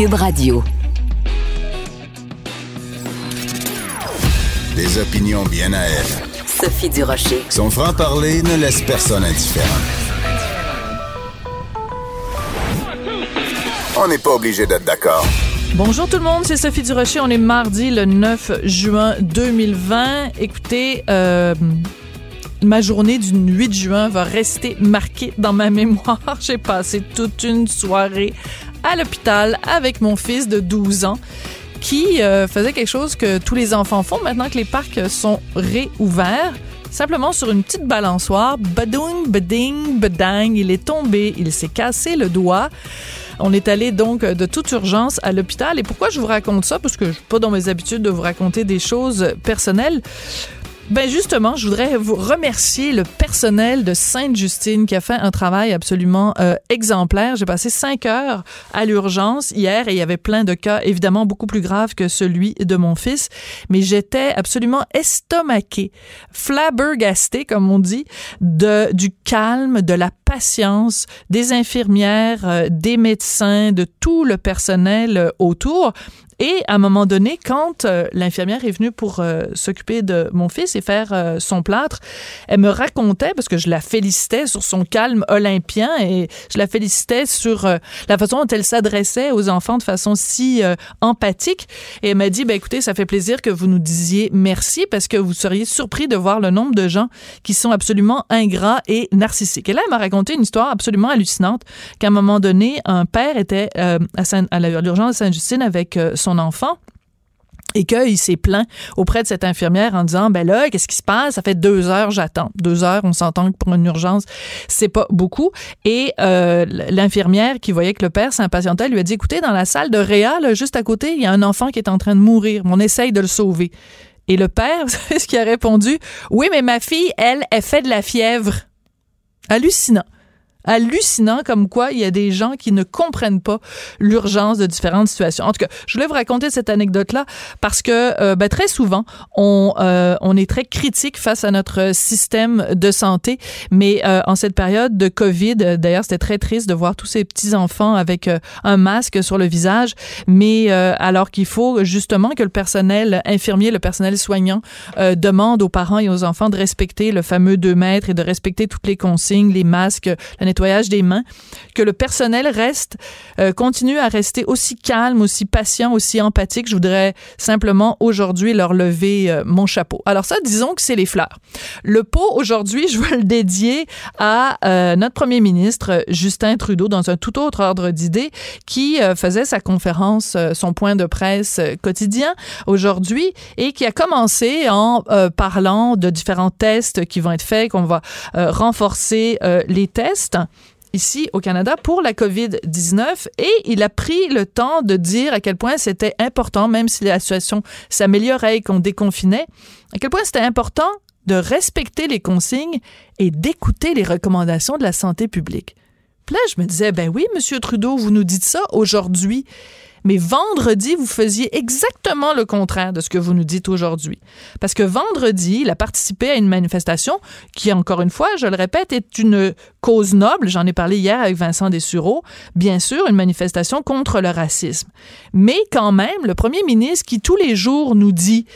Cube Radio. Des opinions bien à elle. Sophie Durocher. Son franc-parler ne laisse personne indifférent. On n'est pas obligé d'être d'accord. Bonjour tout le monde, c'est Sophie Durocher. On est mardi le 9 juin 2020. Écoutez, euh, ma journée du 8 juin va rester marquée dans ma mémoire. J'ai passé toute une soirée à l'hôpital avec mon fils de 12 ans qui euh, faisait quelque chose que tous les enfants font maintenant que les parcs sont réouverts. Simplement sur une petite balançoire, badoung, bading, badang, il est tombé, il s'est cassé le doigt. On est allé donc de toute urgence à l'hôpital. Et pourquoi je vous raconte ça? Parce que je suis pas dans mes habitudes de vous raconter des choses personnelles. Ben justement, je voudrais vous remercier le personnel de Sainte-Justine qui a fait un travail absolument euh, exemplaire. J'ai passé cinq heures à l'urgence hier et il y avait plein de cas évidemment beaucoup plus graves que celui de mon fils, mais j'étais absolument estomaquée, flabbergastée comme on dit, de du calme, de la patience des infirmières, euh, des médecins, de tout le personnel euh, autour. Et à un moment donné, quand euh, l'infirmière est venue pour euh, s'occuper de mon fils et faire euh, son plâtre, elle me racontait, parce que je la félicitais sur son calme olympien et je la félicitais sur la façon dont elle s'adressait aux enfants de façon si empathique. Et elle m'a dit, ben écoutez, ça fait plaisir que vous nous disiez merci parce que vous seriez surpris de voir le nombre de gens qui sont absolument ingrats et narcissiques. Et là, elle m'a raconté une histoire absolument hallucinante qu'à un moment donné, un père était à, à l'urgence de Sainte-Justine avec son enfant et qu'il s'est plaint auprès de cette infirmière en disant ben là qu'est-ce qui se passe? Ça fait deux heures j'attends. Deux heures on s'entend que pour une urgence c'est pas beaucoup. Et euh, l'infirmière qui voyait que le père s'impatientait lui a dit écoutez dans la salle de réa juste à côté il y a un enfant qui est en train de mourir. On essaye de le sauver. Et le père ce qui a répondu. Oui mais ma fille elle elle fait de la fièvre. Hallucinant hallucinant comme quoi il y a des gens qui ne comprennent pas l'urgence de différentes situations. En tout cas, je voulais vous raconter cette anecdote-là parce que euh, ben, très souvent, on, euh, on est très critique face à notre système de santé, mais euh, en cette période de COVID, d'ailleurs, c'était très triste de voir tous ces petits-enfants avec un masque sur le visage, mais alors qu'il faut justement que le personnel infirmier, le personnel soignant demande aux parents et aux enfants de respecter le fameux 2 mètres et de respecter toutes les consignes, les masques, nettoyage des mains, que le personnel reste, euh, continue à rester aussi calme, aussi patient, aussi empathique. Je voudrais simplement aujourd'hui leur lever euh, mon chapeau. Alors ça, disons que c'est les fleurs. Le pot aujourd'hui, je veux le dédier à euh, notre premier ministre Justin Trudeau dans un tout autre ordre d'idées qui faisait sa conférence, son point de presse quotidien aujourd'hui et qui a commencé en parlant de différents tests qui vont être faits, qu'on va renforcer les tests ici au Canada pour la COVID-19 et il a pris le temps de dire à quel point c'était important, même si la situation s'améliorait et qu'on déconfinait, à quel point c'était important de respecter les consignes et d'écouter les recommandations de la santé publique. Puis là, je me disais, ben oui, Monsieur Trudeau, vous nous dites ça aujourd'hui. Mais vendredi, vous faisiez exactement le contraire de ce que vous nous dites aujourd'hui. Parce que vendredi, il a participé à une manifestation qui, encore une fois, je le répète, est une cause noble. J'en ai parlé hier avec Vincent Dessureau. Bien sûr, une manifestation contre le racisme. Mais quand même, le premier ministre qui tous les jours nous dit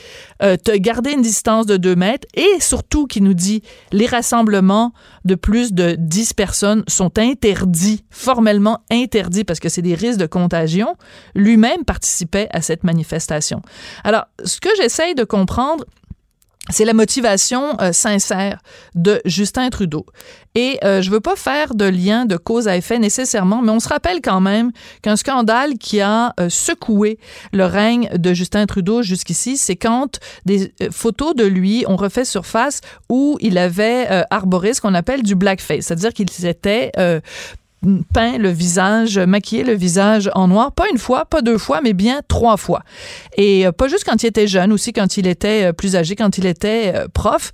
euh, de garder une distance de deux mètres et surtout qui nous dit les rassemblements de plus de 10 personnes sont interdits, formellement interdits parce que c'est des risques de contagion, lui-même participait à cette manifestation. Alors, ce que j'essaye de comprendre, c'est la motivation euh, sincère de Justin Trudeau. Et euh, je veux pas faire de lien de cause à effet nécessairement, mais on se rappelle quand même qu'un scandale qui a euh, secoué le règne de Justin Trudeau jusqu'ici, c'est quand des photos de lui ont refait surface où il avait arboré ce qu'on appelle du blackface, c'est-à-dire qu'il s'était peint le visage, maquillé le visage en noir, pas une fois, pas deux fois, mais bien trois fois. Et euh, pas juste quand il était jeune, aussi quand il était euh, plus âgé, quand il était euh, prof.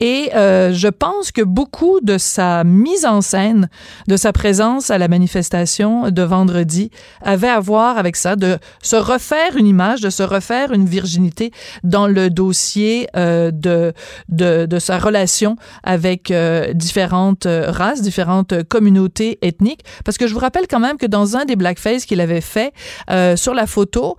Et je pense que beaucoup de sa mise en scène, de sa présence à la manifestation de vendredi, avait à voir avec ça, de se refaire une image, de se refaire une virginité dans le dossier de, de, de, sa relation avec différentes races, différentes communautés ethniques. Parce que je vous rappelle quand même que dans un des blackface qu'il avait fait, sur la photo,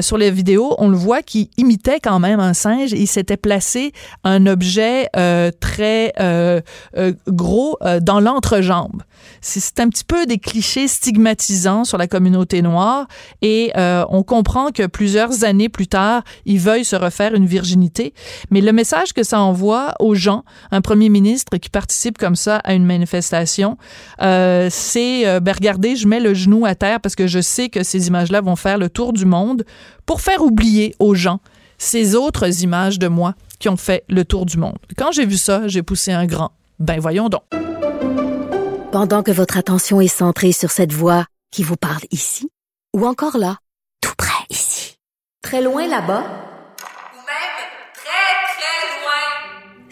sur les vidéos, on le voit qui imitait quand même un singe. Il s'était placé un objet euh, très euh, euh, gros dans l'entrejambe. C'est un petit peu des clichés stigmatisants sur la communauté noire et on comprend que plusieurs années plus tard, il veuille se refaire une virginité. Mais le message que ça envoie aux gens, un premier ministre qui participe comme ça à une manifestation, c'est ben regardez, je mets le genou à terre parce que je sais que ces images-là vont faire le tour du monde pour faire oublier aux gens ces autres images de moi qui ont fait le tour du monde. Quand j'ai vu ça, j'ai poussé un grand. Ben voyons donc. Pendant que votre attention est centrée sur cette voix qui vous parle ici, ou encore là, tout près ici, très loin là-bas, ou même très, très loin,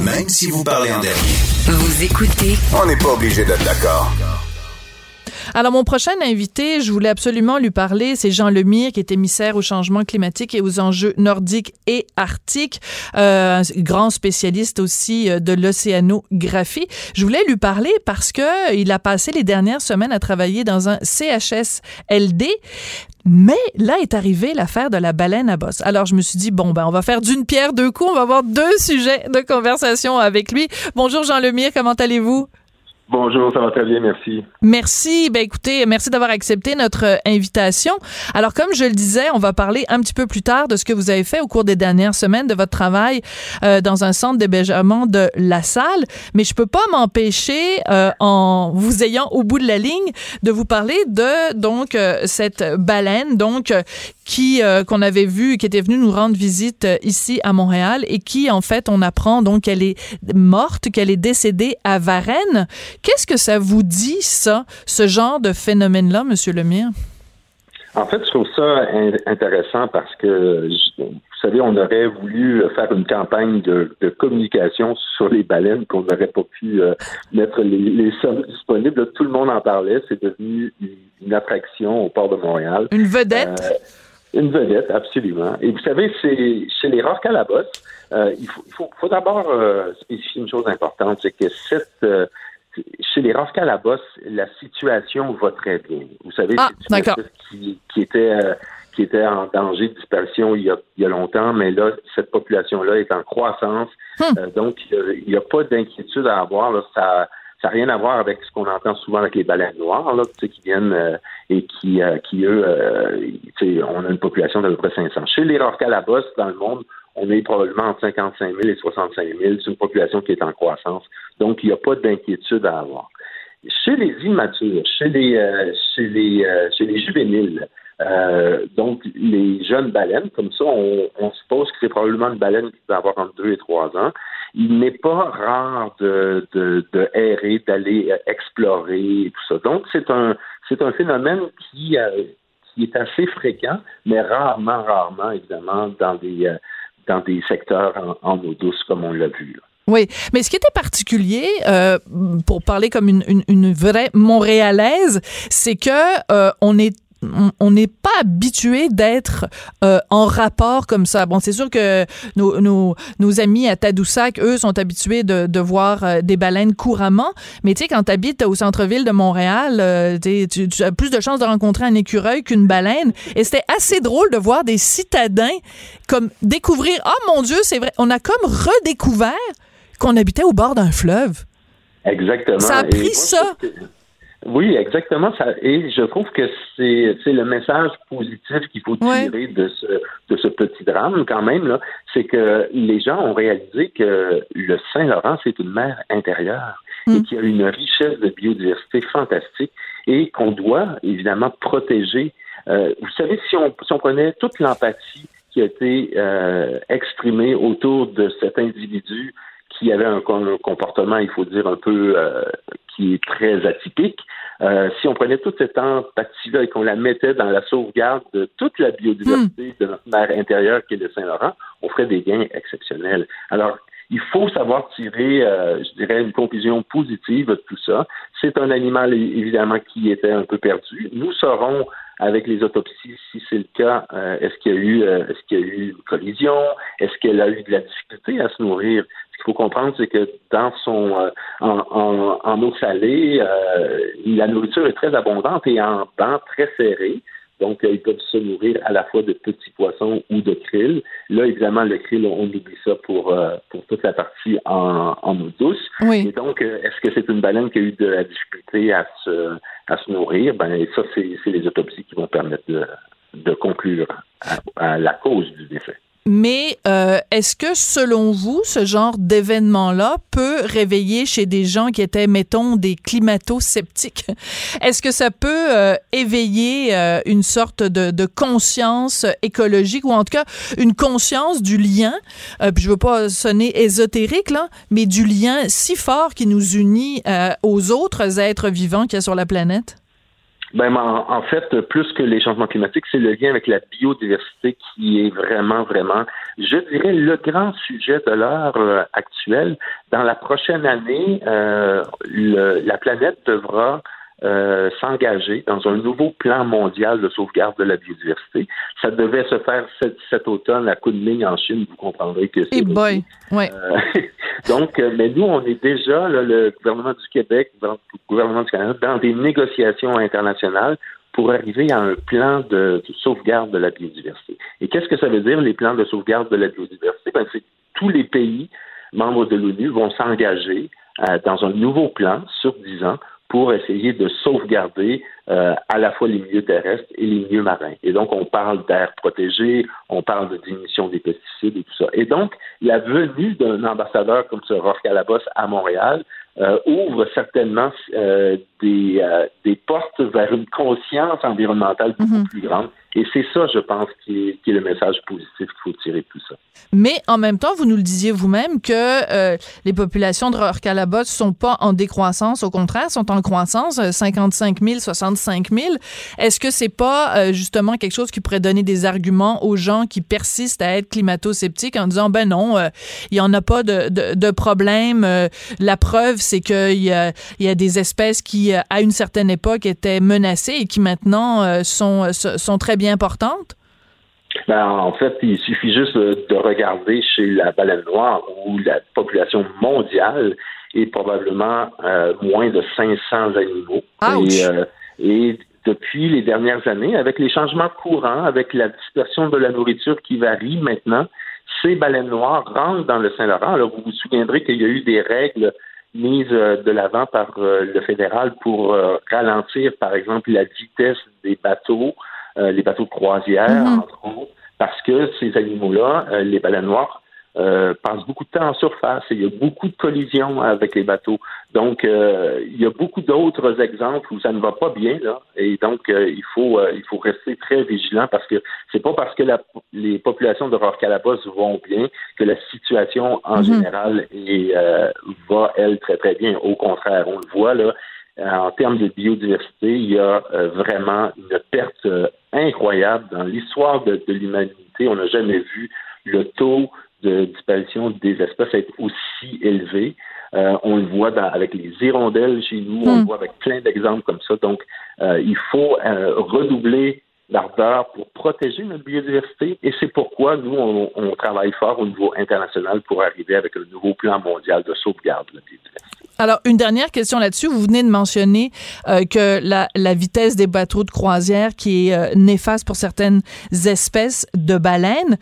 Même si vous parlez en dernier. Vous écoutez On n'est pas obligé d'être d'accord. Alors, mon prochain invité, je voulais absolument lui parler, c'est Jean Lemire, qui est émissaire au changement climatique et aux enjeux nordiques et arctiques, euh, grand spécialiste aussi euh, de l'océanographie. Je voulais lui parler parce que il a passé les dernières semaines à travailler dans un CHSLD. Mais là est arrivée l'affaire de la baleine à bosse. Alors je me suis dit bon ben on va faire d'une pierre deux coups, on va avoir deux sujets de conversation avec lui. Bonjour Jean Lemire, comment allez-vous? Bonjour, ça va très bien, merci. Merci. Ben écoutez, merci d'avoir accepté notre euh, invitation. Alors comme je le disais, on va parler un petit peu plus tard de ce que vous avez fait au cours des dernières semaines de votre travail euh, dans un centre d'hébergement de La Salle, mais je peux pas m'empêcher euh, en vous ayant au bout de la ligne de vous parler de donc euh, cette baleine donc euh, qui euh, qu'on avait vu qui était venue nous rendre visite euh, ici à Montréal et qui en fait on apprend donc qu'elle est morte, qu'elle est décédée à Varennes. Qu'est-ce que ça vous dit ça, ce genre de phénomène-là, Monsieur Lemire? En fait, je trouve ça in- intéressant parce que, vous savez, on aurait voulu faire une campagne de, de communication sur les baleines qu'on n'aurait pas pu euh, mettre les, les sommes disponibles. Tout le monde en parlait. C'est devenu une, une attraction au port de Montréal. Une vedette? Euh, une vedette, absolument. Et vous savez, c'est chez les la bosse, euh, il faut, il faut, faut d'abord euh, spécifier une chose importante, c'est que cette euh, chez les rocs à la bosse, la situation va très bien. Vous savez, Ah, c'est une qui, qui était euh, qui était en danger de disparition il y a, il y a longtemps, mais là, cette population-là est en croissance. Hmm. Euh, donc, il n'y a pas d'inquiétude à avoir. Là, ça ça n'a rien à voir avec ce qu'on entend souvent avec les baleines noires, là, qui viennent euh, et qui, euh, qui eux, euh, on a une population d'à peu près 500. Chez les bosse, dans le monde, on est probablement entre 55 000 et 65 000. C'est une population qui est en croissance. Donc, il n'y a pas d'inquiétude à avoir. Chez les immatures, chez les, euh, chez les, euh, chez les juvéniles, euh, donc les jeunes baleines, comme ça, on, suppose que c'est probablement une baleine qui va avoir entre 2 et 3 ans. Il n'est pas rare de, de, errer, d'aller euh, explorer et tout ça. Donc, c'est un, c'est un phénomène qui, euh, qui est assez fréquent, mais rarement, rarement, évidemment, dans des, dans des secteurs en, eau douce, comme on l'a vu. Oui, mais ce qui était particulier, pour parler comme une, une, vraie Montréalaise, c'est que on est on- n'est pas habitué d'être euh, en rapport comme ça. Bon, c'est sûr que nos, nos, nos amis à Tadoussac, eux, sont habitués de, de voir euh, des baleines couramment. Mais tu sais, quand tu habites au centre-ville de Montréal, euh, tu, tu as plus de chances de rencontrer un écureuil qu'une baleine. Et c'était assez drôle de voir des citadins comme découvrir, ah mon Dieu, c'est vrai, on a comme redécouvert qu'on habitait au bord d'un fleuve. Exactement. Ça a pris moi, ça. Oui, exactement. Ça, et je trouve que c'est le message positif qu'il faut Ouais. tirer de ce de ce petit drame quand même là, c'est que les gens ont réalisé que le Saint-Laurent c'est une mer intérieure et Mm. qu'il y a une richesse de biodiversité fantastique et qu'on doit évidemment protéger. Euh, vous savez, si on si on prenait toute l'empathie qui a été euh, exprimée autour de cet individu qui avait un, com- un comportement, il faut dire, un peu euh, qui est très atypique. Euh, si on prenait toute cette empathie-là et qu'on la mettait dans la sauvegarde de toute la biodiversité de notre mer intérieure qui est le Saint-Laurent, on ferait des gains exceptionnels. Alors, il faut savoir tirer, euh, je dirais, une conclusion positive de tout ça. C'est un animal, évidemment, qui était un peu perdu. Nous saurons, avec les autopsies, si c'est le cas, euh, est-ce qu'il y a eu, euh, est-ce qu'il y a eu une collision, est-ce qu'elle a eu de la difficulté à se nourrir? Ce qu'il faut comprendre, c'est que dans son, euh, en, en, en eau salée, euh, la nourriture est très abondante et en banc très serré. Donc, euh, ils peuvent se nourrir à la fois de petits poissons ou de krill. Là, évidemment, le krill, on oublie ça pour, euh, pour toute la partie en, en eau douce. Et Oui. donc, euh, est-ce que c'est une baleine qui a eu de la difficulté à se, à se nourrir? Ben, ça, c'est c'est les autopsies qui vont permettre de, de conclure à, à la cause du décès. Mais euh, est-ce que, selon vous, ce genre d'événement-là peut réveiller chez des gens qui étaient, mettons, des climato-sceptiques, est-ce que ça peut euh, éveiller euh, une sorte de, de conscience écologique ou en tout cas une conscience du lien, euh, puis je veux pas sonner ésotérique, là, mais du lien si fort qui nous unit euh, aux autres êtres vivants qu'il y a sur la planète? Ben, en, en fait, plus que les changements climatiques, c'est le lien avec la biodiversité qui est vraiment, vraiment, je dirais, le grand sujet de l'heure euh, actuelle. Dans la prochaine année, euh, le- la planète devra euh, s'engager dans un nouveau plan mondial de sauvegarde de la biodiversité. Ça devait se faire cet, cet automne à Kunming en Chine. Vous comprendrez que c'est Et boy, ouais. euh, donc, euh, mais nous, on est déjà, là, le gouvernement du Québec, le gouvernement du Canada, dans des négociations internationales pour arriver à un plan de, de sauvegarde de la biodiversité. Et qu'est-ce que ça veut dire, les plans de sauvegarde de la biodiversité? Ben, c'est tous les pays membres de l'ONU vont s'engager euh, dans un nouveau plan sur 10 ans pour essayer de sauvegarder euh, à la fois les milieux terrestres et les milieux marins. Et donc, on parle d'air protégé, on parle de diminution des pesticides et tout ça. Et donc, la venue d'un ambassadeur comme ce Roch Calabos à Montréal euh, ouvre certainement euh, des, euh, des portes vers une conscience environnementale beaucoup Mhm. plus grande. Et c'est ça, je pense, qui est, le message positif qu'il faut tirer de tout ça. Mais en même temps, vous nous le disiez vous-même que euh, les populations de Rorcalabot sont pas en décroissance, au contraire, sont en croissance, euh, 55 000, 65 000. Est-ce que c'est pas euh, justement quelque chose qui pourrait donner des arguments aux gens qui persistent à être climato-sceptiques en disant ben non, euh, il y en a pas de, de, problème. euh, la preuve, c'est qu'il y a, y a des espèces qui, euh, à une certaine époque, étaient menacées et qui maintenant euh, sont, sont très bien portantes. Ben, en fait, il suffit juste de, de regarder chez la baleine noire où la population mondiale est probablement euh, moins de 500 animaux. Et, euh, et depuis les dernières années, avec les changements courants, avec la dispersion de la nourriture qui varie maintenant, ces baleines noires rentrent dans le Saint-Laurent. Alors, vous vous souviendrez qu'il y a eu des règles mises euh, de l'avant par le fédéral pour ralentir, par exemple, la vitesse des bateaux, les bateaux de croisière, Mhm. entre autres, parce que ces animaux-là, euh, les baleines noires, euh, passent beaucoup de temps en surface et il y a beaucoup de collisions avec les bateaux. Donc, euh, il y a beaucoup d'autres exemples où ça ne va pas bien, là, et donc euh, il faut euh, il faut rester très vigilant parce que c'est pas parce que la, les populations de Rorcalabos vont bien que la situation en Mhm. général est, euh, va elle très très bien. Au contraire, on le voit là. Euh, En termes de biodiversité, il y a euh, vraiment une perte euh, incroyable dans l'histoire de, de l'humanité. On n'a jamais vu le taux de disparition des espèces être aussi élevé. Euh, on le voit dans- avec les hirondelles chez nous, on Hmm. le voit avec plein d'exemples comme ça. Donc, euh, il faut euh, redoubler l'ardeur pour protéger notre biodiversité et c'est pourquoi nous, on, travaille fort au niveau international pour arriver avec un nouveau plan mondial de sauvegarde de la biodiversité. Alors, une dernière question là-dessus. Vous venez de mentionner euh, que la, la, vitesse des bateaux de croisière qui est euh, néfaste pour certaines espèces de baleines.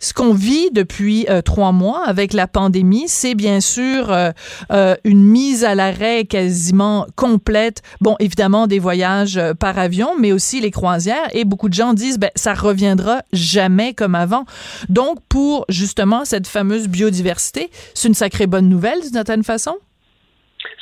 Ce qu'on vit depuis euh, trois mois avec la pandémie, c'est bien sûr une mise à l'arrêt quasiment complète. Bon, évidemment, des voyages par avion, mais aussi les croisières. Et beaucoup de gens disent, ben, ça reviendra jamais comme avant. Donc, pour justement cette fameuse biodiversité, c'est une sacrée bonne nouvelle d'une certaine façon?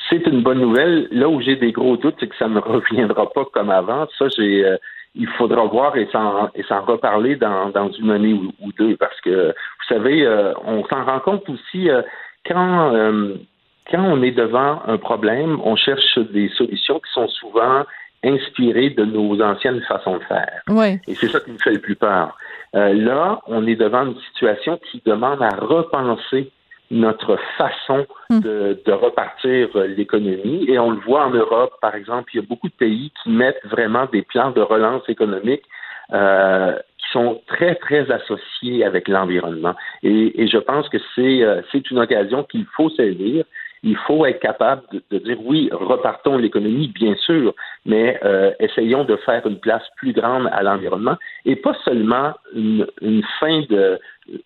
C'est une bonne nouvelle. Là où j'ai des gros doutes, c'est que ça ne reviendra pas comme avant. Ça, j'ai, euh, il faudra voir et s'en, et s'en reparler dans, dans une année ou, deux, parce que vous savez, euh, on s'en rend compte aussi euh, quand quand on est devant un problème, on cherche des solutions qui sont souvent inspirées de nos anciennes façons de faire. Ouais. Et c'est ça qui me fait le plus peur. là, on est devant une situation qui demande à repenser notre façon hmm. de, de repartir euh, l'économie. Et on le voit en Europe, par exemple, il y a beaucoup de pays qui mettent vraiment des plans de relance économique euh, qui sont très, très associés avec l'environnement. Et, et, je pense que c'est euh, c'est une occasion qu'il faut saisir il faut être capable de, dire oui, repartons l'économie, bien sûr, mais euh, essayons de faire une place plus grande à l'environnement et pas seulement une, fin de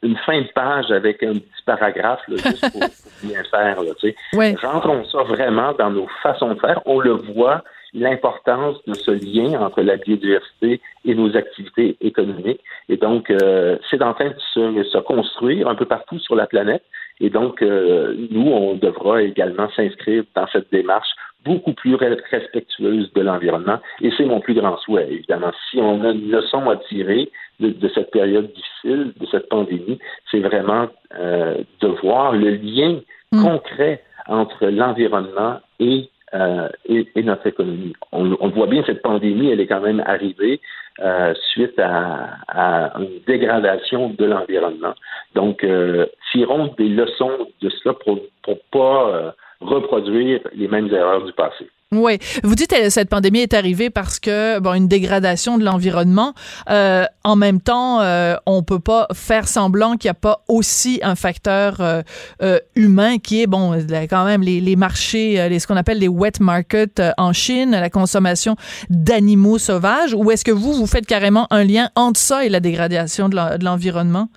une fin de page avec un petit paragraphe juste pour, bien faire. Là, Rentrons ça vraiment dans nos façons de faire. On le voit, l'importance de ce lien entre la biodiversité et nos activités économiques. Et donc, euh, c'est en train de se, se, construire un peu partout sur la planète. Et donc, euh, nous, on devra également s'inscrire dans cette démarche beaucoup plus respectueuse de l'environnement. Et c'est mon plus grand souhait, évidemment. Si on a une leçon à tirer de, cette période difficile, de cette pandémie, c'est vraiment euh, de voir le lien mm. concret entre l'environnement et euh, et, notre économie. On, on, voit bien cette pandémie, elle est quand même arrivée euh, suite à, à, une dégradation de l'environnement. Donc, euh, tirons des leçons de cela pour ne pas euh, reproduire les mêmes erreurs du passé. Oui, vous dites que cette pandémie est arrivée parce que bon une dégradation de l'environnement. Euh, en même temps, euh, on peut pas faire semblant qu'il n'y a pas aussi un facteur euh, euh, humain qui est bon quand même les, les marchés, les, ce qu'on appelle les wet markets en Chine, la consommation d'animaux sauvages. Ou est-ce que vous vous faites carrément un lien entre ça et la dégradation de l'environnement?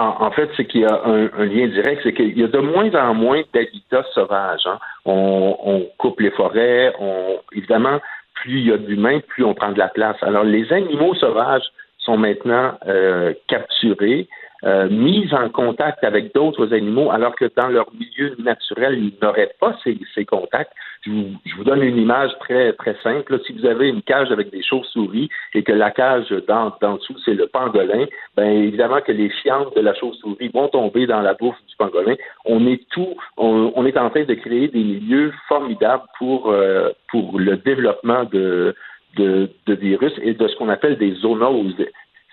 En, fait, c'est qu'il y a un, lien direct, c'est qu'il y a de moins en moins d'habitats sauvages. Hein. On, coupe les forêts, on, évidemment, plus il y a d'humains, plus on prend de la place. Alors, les animaux sauvages sont maintenant euh, capturés, euh, mis en contact avec d'autres animaux, alors que dans leur milieu naturel, ils n'auraient pas ces, ces contacts. Je vous, je vous, donne une image très très simple. si vous avez une cage avec des chauves-souris et que la cage d'en, dessous c'est le pangolin, ben évidemment que les fientes de la chauve-souris vont tomber dans la bouffe du pangolin. On est tout, on, est en train de créer des milieux formidables pour euh, pour le développement de, de, de virus et de ce qu'on appelle des zoonoses.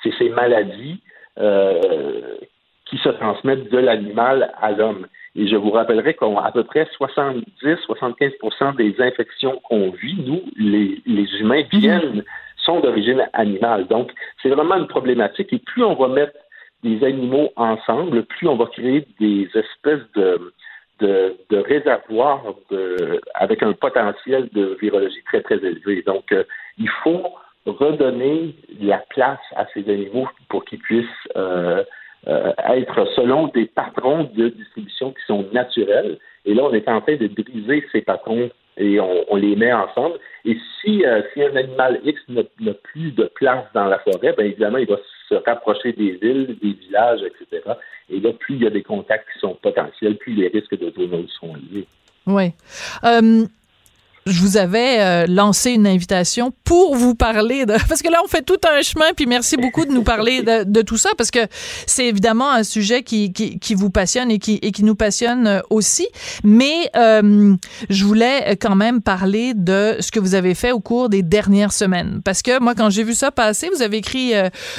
C'est ces maladies euh, qui se transmettent de l'animal à l'homme. Et je vous rappellerai qu'à peu près 70-75% des infections qu'on vit, nous, les, les humains, mhm. viennent, sont d'origine animale. Donc, c'est vraiment une problématique. Et plus on va mettre des animaux ensemble, plus on va créer des espèces de, de, de réservoirs de, avec un potentiel de virologie très, très élevé. Donc, euh, il faut redonner la place à ces animaux pour qu'ils puissent euh, euh, être selon des patrons de distribution qui sont naturels. Et là, on est en train de briser ces patrons et on, les met ensemble. Et si, euh, si un animal X n'a plus de place dans la forêt, bien évidemment, il va se rapprocher des villes, des villages, etc. Et là, plus il y a des contacts qui sont potentiels, plus les risques de zoonose sont liés. Oui je vous avais euh, lancé une invitation pour vous parler de parce que là on fait tout un chemin puis merci beaucoup de nous parler de, de tout ça parce que c'est évidemment un sujet qui, qui, qui, vous passionne et qui, et qui nous passionne euh, aussi. Mais euh, je voulais quand même parler de ce que vous avez fait au cours des dernières semaines. Parce que moi quand j'ai vu ça passer vous avez écrit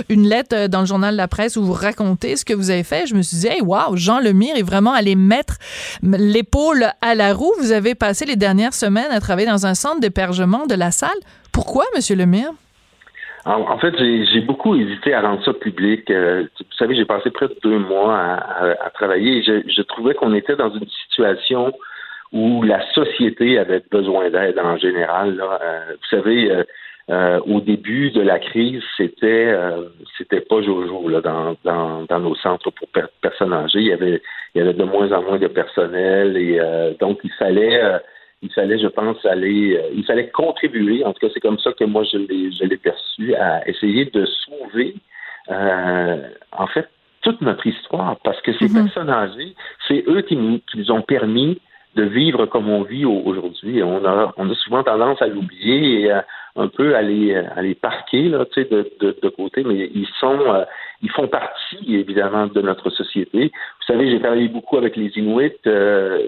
une lettre dans le journal de la presse où vous racontez ce que vous avez fait. Je me suis dit hey, wow Jean Lemire est vraiment allé mettre l'épaule à la roue. Vous avez passé les dernières semaines à travers dans un centre d'hébergement de la salle. Pourquoi, M. Lemire? En, fait, j'ai beaucoup hésité à rendre ça public. Euh, vous savez, j'ai passé près de deux mois à, travailler. je, trouvais qu'on était dans une situation où la société avait besoin d'aide en général. Là. Euh, vous savez, euh, euh, au début de la crise, c'était c'était pas jojo là, dans nos centres pour personnes âgées. Il y avait il y avait de moins en moins de personnel et donc il fallait il fallait, je pense, aller, il fallait contribuer. En tout cas, c'est comme ça que moi je l'ai, je l'ai perçu à essayer de sauver, en fait, toute notre histoire, parce que ces mm-hmm. personnes âgées, c'est eux qui nous, qui nous ont permis de vivre comme on vit aujourd'hui. On a, on a souvent tendance à l'oublier et un peu à les, à les parquer là, de, de, de côté, mais ils sont, euh, ils font partie évidemment de notre société. Vous savez, j'ai travaillé beaucoup avec les Inuits. Euh,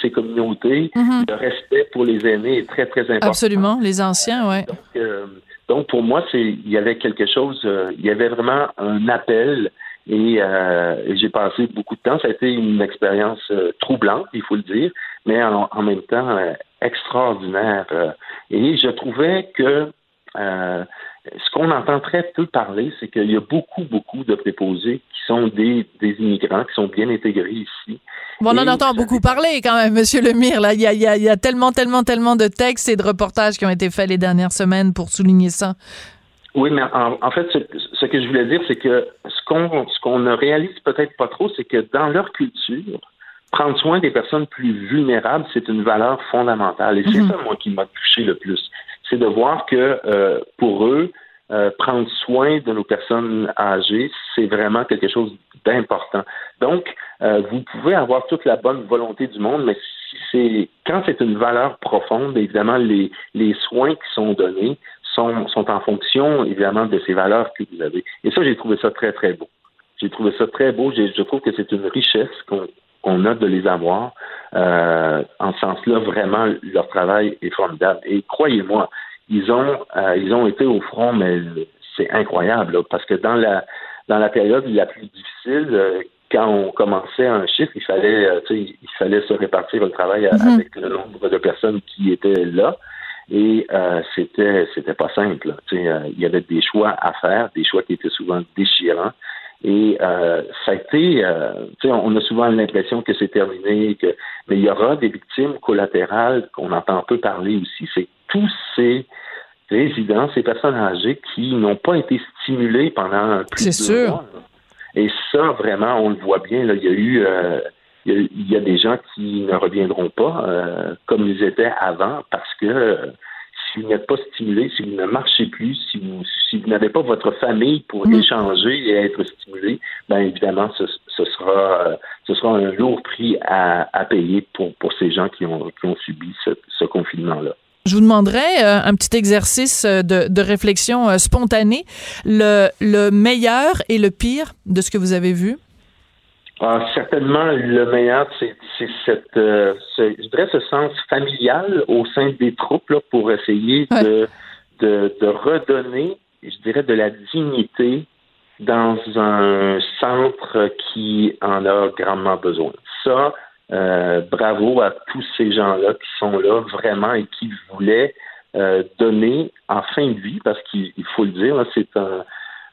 ces communautés, mm-hmm. le respect pour les aînés est très, très important. Absolument, les anciens, oui. Donc, euh, donc, pour moi, c'est il y avait quelque chose, il y avait vraiment un appel euh, et, j'ai passé beaucoup de temps. Ça a été une expérience euh, troublante, il faut le dire, mais en, même temps euh, extraordinaire. et je trouvais que ce qu'on entend très peu parler, c'est qu'il y a beaucoup, beaucoup de préposés qui sont des, des immigrants, qui sont bien intégrés ici. Bon, on en entend beaucoup parler quand même, Monsieur Lemire. Là, il y a, il y a tellement, tellement, tellement de textes et de reportages qui ont été faits les dernières semaines pour souligner ça. Oui, mais en, fait, ce, que je voulais dire, c'est que ce qu'on ce qu'on ne réalise peut-être pas trop, c'est que dans leur culture, prendre soin des personnes plus vulnérables, c'est une valeur fondamentale. Et c'est mhm. ça, moi, qui m'a touché le plus. C'est de voir que euh, pour eux, euh, prendre soin de nos personnes âgées, c'est vraiment quelque chose d'important. Donc, euh, vous pouvez avoir toute la bonne volonté du monde, mais si c'est quand c'est une valeur profonde, évidemment, les, les soins qui sont donnés sont, en fonction, évidemment, de ces valeurs que vous avez. Et ça, j'ai trouvé ça très, très beau. J'ai trouvé ça très beau. Je trouve que c'est une richesse qu'on a de les avoir. Euh, en ce sens-là, vraiment, leur travail est formidable. Et croyez-moi, ils ont, euh, ils ont été au front, mais c'est incroyable, parce que dans la, dans la période la plus difficile, euh, quand on commençait un chiffre, il fallait, il fallait se répartir le travail mm-hmm. avec le nombre de personnes qui étaient là. Et c'était c'était pas simple. Il y avait des choix à faire, des choix qui étaient souvent déchirants. Et euh, ça a été, euh, on a souvent l'impression que c'est terminé, que mais il y aura des victimes collatérales qu'on entend peu parler aussi. C'est tous ces résidents, ces personnes âgées qui n'ont pas été stimulés pendant plus de sûr. mois. Et ça, vraiment, on le voit bien. Là, il y a eu euh, il y, a, des gens qui ne reviendront pas euh, comme ils étaient avant parce que si vous n'êtes pas stimulé, si vous ne marchez plus, si vous, si vous n'avez pas votre famille pour mm. échanger et être stimulé, bien évidemment, ce, sera, ce sera un lourd prix à, payer pour, pour ces gens qui ont, qui ont subi ce, confinement-là. Je vous demanderais euh, un petit exercice de, de réflexion spontanée. Le, le meilleur et le pire de ce que vous avez vu? Ah, certainement, le meilleur, c'est cette, euh, je dirais, ce sens familial au sein des troupes là, pour essayer de, de, de, redonner, je dirais, de la dignité dans un centre qui en a grandement besoin. Ça, euh, bravo à tous ces gens-là qui sont là vraiment et qui voulaient euh, donner en fin de vie, parce qu'il faut le dire, c'est un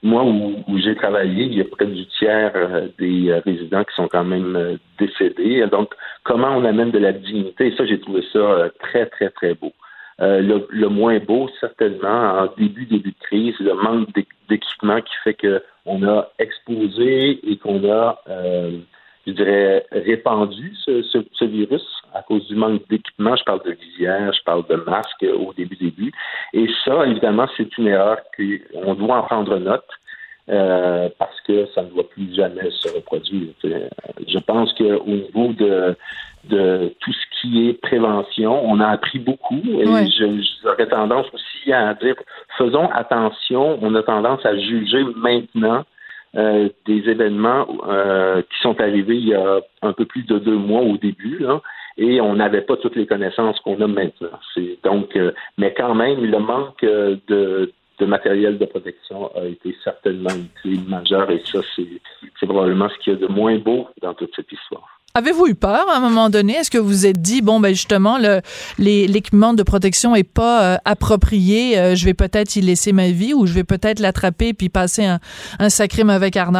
moi, où, j'ai travaillé, il y a près du tiers euh, des euh, résidents qui sont quand même euh, décédés. Donc, comment on amène de la dignité? Ça, j'ai trouvé ça très, très, très beau. Le, moins beau, certainement, en début, début de crise, le manque d'équipement qui fait qu'on a exposé et qu'on a, je dirais, répandu ce, ce, virus à cause du manque d'équipement. Je parle de visière, je parle de masques au début, début. Et ça, évidemment, c'est une erreur qu'on doit en prendre note. Euh, parce que ça ne doit plus jamais se reproduire. Je pense qu'au niveau de, de tout ce qui est prévention, on a appris beaucoup et j'aurais tendance aussi à dire faisons attention, on a tendance à juger maintenant euh, des événements euh, qui sont arrivés il y a un peu plus de deux mois au début, là, et on n'avait pas toutes les connaissances qu'on a maintenant. C'est donc, mais quand même, le manque de, de matériel de protection a été certainement une clé majeure et ça, c'est probablement ce qu'il y a de moins beau dans toute cette histoire. Avez-vous eu peur à un moment donné? Est-ce que vous vous êtes dit, bon, ben justement, l'équipement de protection est pas euh, approprié, euh, je vais peut-être y laisser ma vie ou je vais peut-être l'attraper puis passer un, un sacré mauvais quart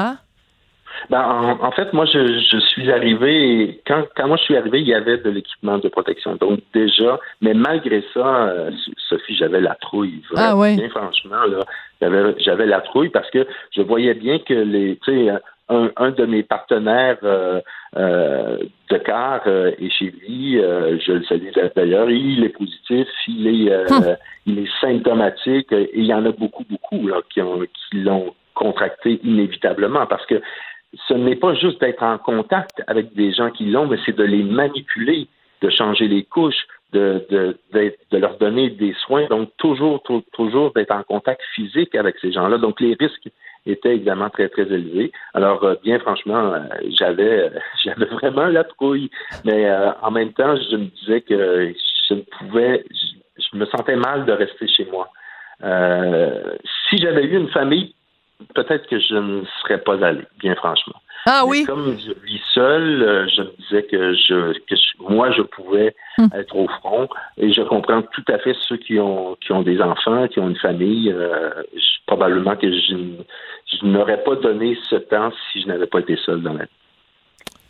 ben, en, fait, moi, je, suis arrivé, quand, quand moi je suis arrivé, il y avait de l'équipement de protection. Donc déjà, mais malgré ça, euh, Sophie, j'avais la trouille. Ah. Bien franchement, là, j'avais, j'avais la trouille parce que je voyais bien que les, tu sais, un, un de mes partenaires euh, euh, de car euh, est chez lui. je le salue d'ailleurs. Il est positif, il est, Hum. il est symptomatique et il y en a beaucoup, beaucoup là, qui, ont, qui l'ont contracté inévitablement parce que ce n'est pas juste d'être en contact avec des gens qui l'ont, mais c'est de les manipuler, de changer les couches, de, de, de leur donner des soins. Donc, toujours, tou- toujours d'être en contact physique avec ces gens-là. Donc, les risques étaient évidemment très, très élevés. Alors, euh, bien franchement, euh, j'avais, j'avais vraiment la trouille. Mais euh, en même temps, je me disais que je ne pouvais, je, je me sentais mal de rester chez moi. Euh, si j'avais eu une famille, peut-être que je ne serais pas allé, bien franchement. Ah Mais oui. Comme je vis seul, euh, je me disais que je, que je- moi, je pouvais Hmm. être au front et je comprends tout à fait ceux qui ont, qui ont des enfants, qui ont une famille. euh, je- probablement que je, je n'aurais pas donné ce temps si je n'avais pas été seul dans la vie.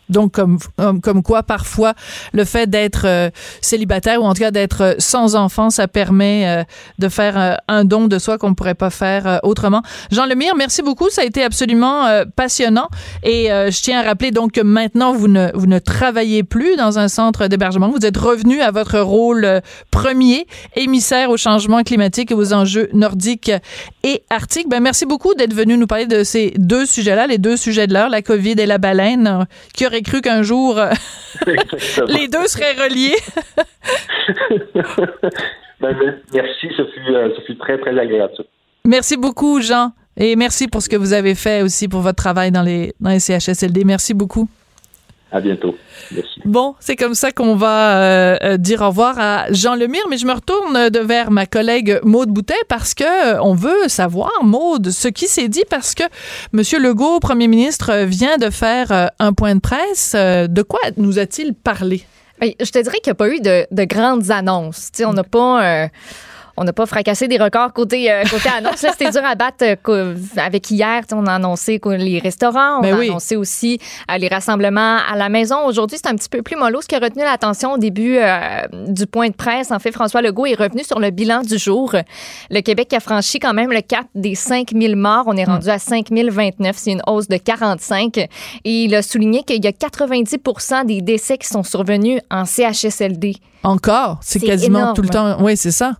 Donc, comme, comme, quoi, parfois, le fait d'être euh, célibataire ou en tout cas d'être euh, sans enfant, ça permet euh, de faire un don de soi qu'on ne pourrait pas faire autrement. Jean Lemire, merci beaucoup. Ça a été absolument passionnant. Et je tiens à rappeler donc que maintenant, vous ne, vous ne travaillez plus dans un centre d'hébergement. Vous êtes revenu à votre rôle premier, émissaire au changement climatique et aux enjeux nordiques et arctiques. Ben, merci beaucoup d'être venu nous parler de ces deux sujets-là, les deux sujets de l'heure, la COVID et la baleine, qui aurait cru qu'un jour euh, les deux seraient reliés. Ben, ben, merci, ce fut, euh, ce fut très, très agréable. Merci beaucoup, Jean. Et merci pour ce que vous avez fait aussi pour votre travail dans les, dans les CHSLD. Merci beaucoup. À bientôt. Merci. Bon, c'est comme ça qu'on va euh, euh, dire au revoir à Jean Lemire, mais je me retourne de vers ma collègue Maude Boutet parce que euh, on veut savoir, Maude, ce qui s'est dit parce que Monsieur Legault, Premier ministre, vient de faire euh, un point de presse. Euh, de quoi nous a-t-il parlé? Je te dirais qu'il n'y a pas eu de, de grandes annonces. On n'a pas. euh, on n'a pas fracassé des records côté, euh, côté annonce. Là, c'était dur à battre euh, avec hier. On a annoncé les restaurants. On Ben a oui. annoncé aussi euh, les rassemblements à la maison. Aujourd'hui, c'est un petit peu plus mollo. Ce qui a retenu l'attention au début du point de presse, en fait, François Legault est revenu sur le bilan du jour. Le Québec a franchi quand même le cap des 5000 morts. On est rendu à 5029. C'est une hausse de 45. Et il a souligné qu'il y a 90% des décès qui sont survenus en CHSLD. Encore? C'est C'est quasiment énorme. tout le temps. Oui, c'est ça.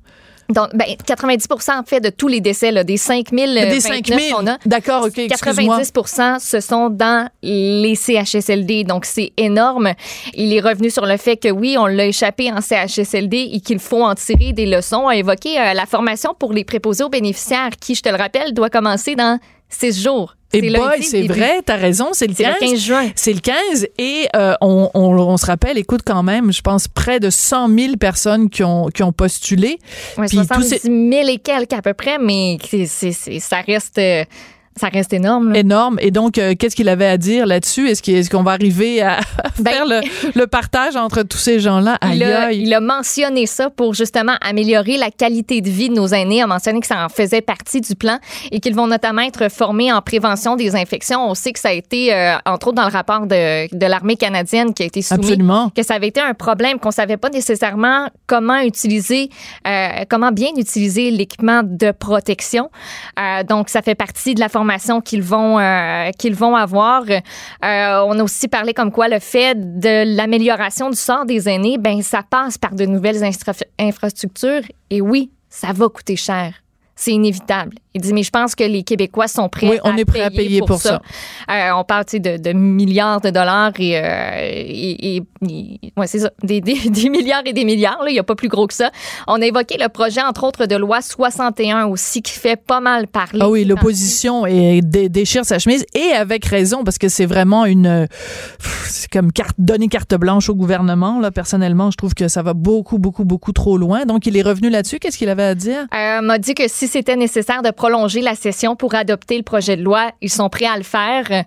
Donc, ben, 90 en fait de tous les décès, là, des 5000 Des 5000. qu'on a. D'accord, OK, excuse-moi. 90 ce sont dans les CHSLD. Donc, c'est énorme. Il est revenu sur le fait que oui, on l'a échappé en CHSLD et qu'il faut en tirer des leçons. A évoqué euh, la formation pour les préposés aux bénéficiaires qui, je te le rappelle, doit commencer dans six jours. Et C'est boy, c'est vrai, t'as raison, c'est le C'est 15. le 15 juin. C'est le 15 et euh, on, on, on se rappelle, écoute quand même, je pense près de 100 000 personnes qui ont, qui ont postulé. Tous 70 ces- 000 et quelques à peu près, mais c'est, c'est- c'est- ça reste, euh, ça reste énorme. là. énorme. Et donc, euh, qu'est-ce qu'il avait à dire là-dessus? Est-ce qu'il- est-ce qu'on va arriver à Ben- faire le, le partage entre tous ces gens-là? Il a, il a mentionné ça pour justement améliorer la qualité de vie de nos aînés. Il a mentionné que ça en faisait partie du plan et qu'ils vont notamment être formés en prévention des infections. On sait que ça a été, euh, entre autres, dans le rapport de, de l'armée canadienne qui a été soumis. Absolument. Que ça avait été un problème, qu'on savait pas nécessairement comment utiliser, euh, comment bien utiliser l'équipement de protection. Donc, ça fait partie de la formation qu'ils vont, euh, qu'ils vont avoir. Euh, on a aussi parlé comme quoi le fait de l'amélioration du sort des aînés, ben ça passe par de nouvelles infrastructures. Et oui, ça va coûter cher. C'est inévitable. Il dit, mais je pense que les Québécois sont prêts, Oui, on est prêt à payer pour ça. Euh, on parle tu sais, de, de milliards de dollars et, euh, et, et- et- ouais, c'est ça, des, des- des milliards et des milliards. là. Il n'y a pas plus gros que ça. On a évoqué le projet, entre autres, de loi 61 aussi, qui fait pas mal parler. Ah oui, l'opposition dé- déchire sa chemise et avec raison parce que c'est vraiment une c'est comme carte donner carte blanche au gouvernement là personnellement, je trouve que ça va beaucoup beaucoup beaucoup trop loin. Donc il est revenu là-dessus, qu'est-ce qu'il avait à dire? Euh, m'a dit que si c'était nécessaire de prolonger la session pour adopter le projet de loi, ils sont prêts à le faire.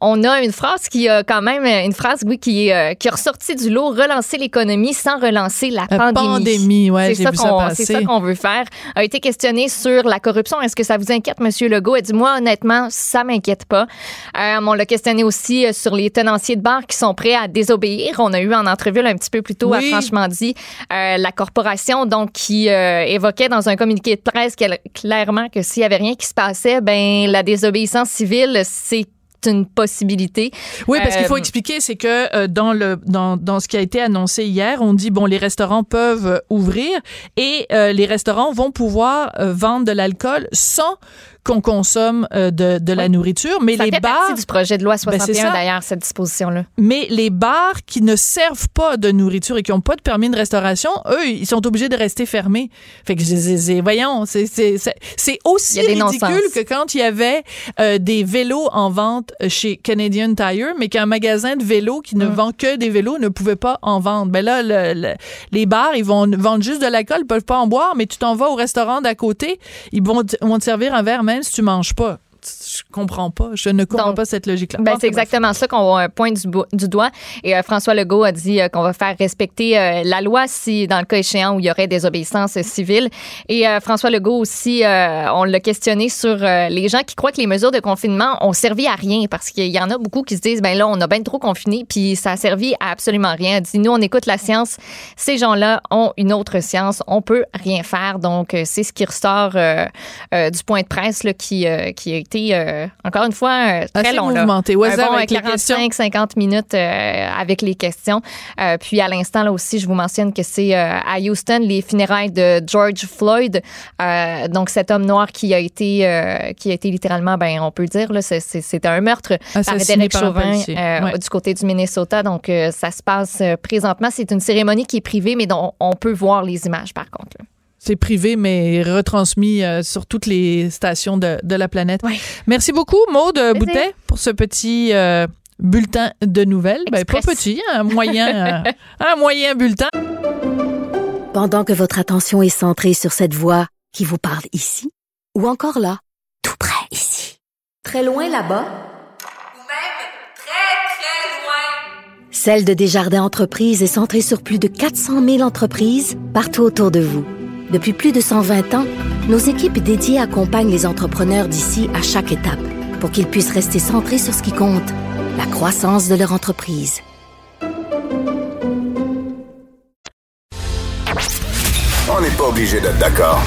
Euh, on a une phrase qui a quand même, une phrase, oui, qui, est, qui est ressortie du lot, relancer l'économie sans relancer la, La pandémie. pandémie, ouais, c'est ça qu'on, c'est ça qu'on veut faire. A été questionné sur la corruption. Est-ce que ça vous inquiète, Monsieur Legault? Elle dit, moi, honnêtement, ça m'inquiète pas. Euh, on l'a questionné aussi euh, sur les tenanciers de bar qui sont prêts à désobéir. On a eu en entrevue là, un petit peu plus tôt, Oui. à franchement dit, euh, la corporation donc qui euh, évoquait dans un communiqué de presse qu'elle- clairement que s'il y avait rien qui se passait, ben la désobéissance civile, c'est une possibilité. Oui, parce qu'il faut Euh, expliquer, c'est que euh, dans le dans, dans ce qui a été annoncé hier, on dit bon, les restaurants peuvent euh, ouvrir et euh, les restaurants vont pouvoir euh, vendre de l'alcool sans qu'on consomme euh, de, de la nourriture, mais ça les fait bars, partie du projet de loi Ben, c'est 61 ça. d'ailleurs cette disposition-là. mais les bars qui ne servent pas de nourriture et qui n'ont pas de permis de restauration, eux, ils sont obligés de rester fermés. Fait que c'est- voyons, c'est c'est c'est- c'est aussi ridicule que quand il y avait euh, des vélos en vente chez Canadian Tire, mais qu'un magasin de vélos qui ne Mm. vend que des vélos ne pouvait pas en vendre. Ben là, le- le- les bars, ils vont vendre juste de l'alcool, ils peuvent pas en boire, mais tu t'en vas au restaurant d'à côté, ils vont, vont te servir un verre même si tu manges pas. Je comprends pas. Je ne comprends Donc, pas cette logique-là. Ben, Enfin, c'est exactement ça qu'on pointe du, doigt. Et euh, François Legault a dit euh, qu'on va faire respecter euh, la loi si, dans le cas échéant, où il y aurait des obéissances civiles. Et François Legault aussi, on l'a questionné sur les gens qui croient que les mesures de confinement ont servi à rien parce qu'il y en a beaucoup qui se disent, ben là, on a bien trop confiné, puis ça a servi à absolument rien. Elle dit, nous, on écoute la science. Ces gens-là ont une autre science. On peut rien faire. Donc, c'est ce qui ressort du point de presse là, qui, qui a été, euh, encore une fois, très Assez long. là. mouvementé. Ouais, Un ça, bon avec les questions. 45-50 minutes euh, avec les questions. Euh, puis à l'instant, là aussi, je vous mentionne que c'est à Houston, les funérailles de George Floyd. Donc cet homme noir qui a été, qui a été littéralement, ben on peut dire, là, c'était un meurtre Assassiné Derek par un Chauvin Ouais. du côté du Minnesota. Donc ça se passe présentement. C'est une cérémonie qui est privée, mais dont on peut voir les images par contre. là. C'est privé, mais retransmis euh, sur toutes les stations de, de la planète. Ouais. Merci beaucoup, Maude. Boutet, pour ce petit euh, bulletin de nouvelles. Ben, pas petit, un moyen, euh, un moyen bulletin. Pendant que votre attention est centrée sur cette voix qui vous parle ici, ou encore là, tout près ici, très loin là-bas, Ou même très, très loin. Celle de Desjardins Entreprises est centrée sur plus de 400 000 entreprises partout autour de vous. Depuis plus de 120 ans, nos équipes dédiées accompagnent les entrepreneurs d'ici à chaque étape pour qu'ils puissent rester centrés sur ce qui compte, la croissance de leur entreprise. On n'est pas obligé d'être d'accord.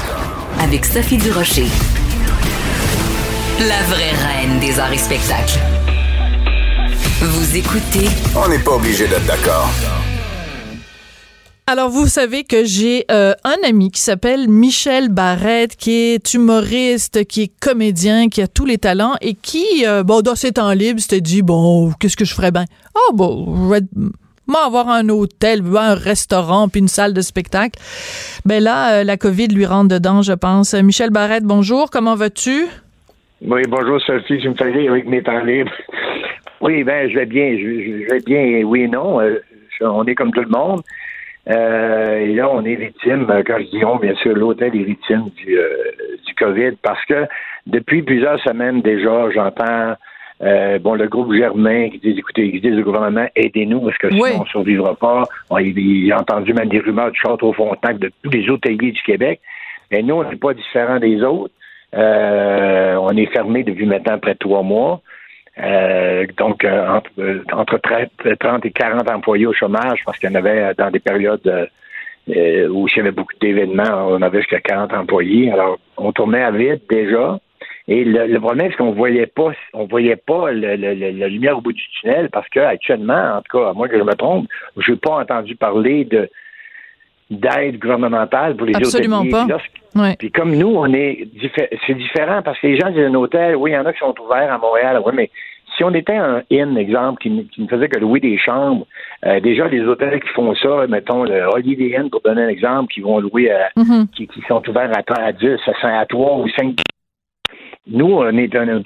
Avec Sophie Durocher. La vraie reine des arts et spectacles. Vous écoutez On n'est pas obligé d'être d'accord. Alors, vous savez que j'ai euh, un ami qui s'appelle Michel Barrette, qui est humoriste, qui est comédien, qui a tous les talents et qui, euh, bon, dans ses temps libres, s'était dit, bon, qu'est-ce que je ferais bien? Ah, bon, je avoir un hôtel, un restaurant, puis une salle de spectacle. Ben là, euh, la COVID lui rentre dedans, je pense. Michel Barrette, bonjour, comment vas-tu? Oui, bonjour Sophie, tu me fais rire avec mes temps libres. Oui, ben je vais bien, je, je- je vais bien, oui et non. Euh, je- on est comme tout le monde. Euh, et là, on est victime, euh, quand je dis on, bien sûr, l'hôtel est victime du, euh, du COVID parce que depuis plusieurs semaines déjà, j'entends euh, bon le groupe Germain qui dit écoutez, qui disent au gouvernement, aidez-nous parce que sinon Oui. on ne survivra pas. Bon, il, a entendu même des rumeurs du château Frontenac de tous les hôteliers du Québec. Mais nous, on n'est pas différents des autres. Euh, on est fermé depuis maintenant près de trois mois. Euh, donc, euh, entre, euh, entre 30 30 et 40 employés au chômage, parce qu'il y en avait dans des périodes euh, où il y avait beaucoup d'événements, on avait jusqu'à 40 employés. Alors, on tournait à vide déjà. Et le, le problème, c'est qu'on voyait pas, on voyait pas le- le- la lumière au bout du tunnel, parce que actuellement, en tout cas, à moins que je me trompe, je n'ai pas entendu parler de d'aide gouvernementale pour les Absolument hôteliers. pas. Ouais. puis comme nous, on est c'est différent parce que les gens disent un hôtel, oui, il y en a qui sont ouverts à Montréal, oui, mais si on était un inn, exemple, qui, ne- qui ne faisait que louer des chambres, euh, déjà les hôtels qui font ça, mettons le Holiday Inn pour donner un exemple, qui vont louer à, Mhm. qui, qui sont ouverts à, trois- à 10, à 5, à 3 ou 5. Nous, on est un,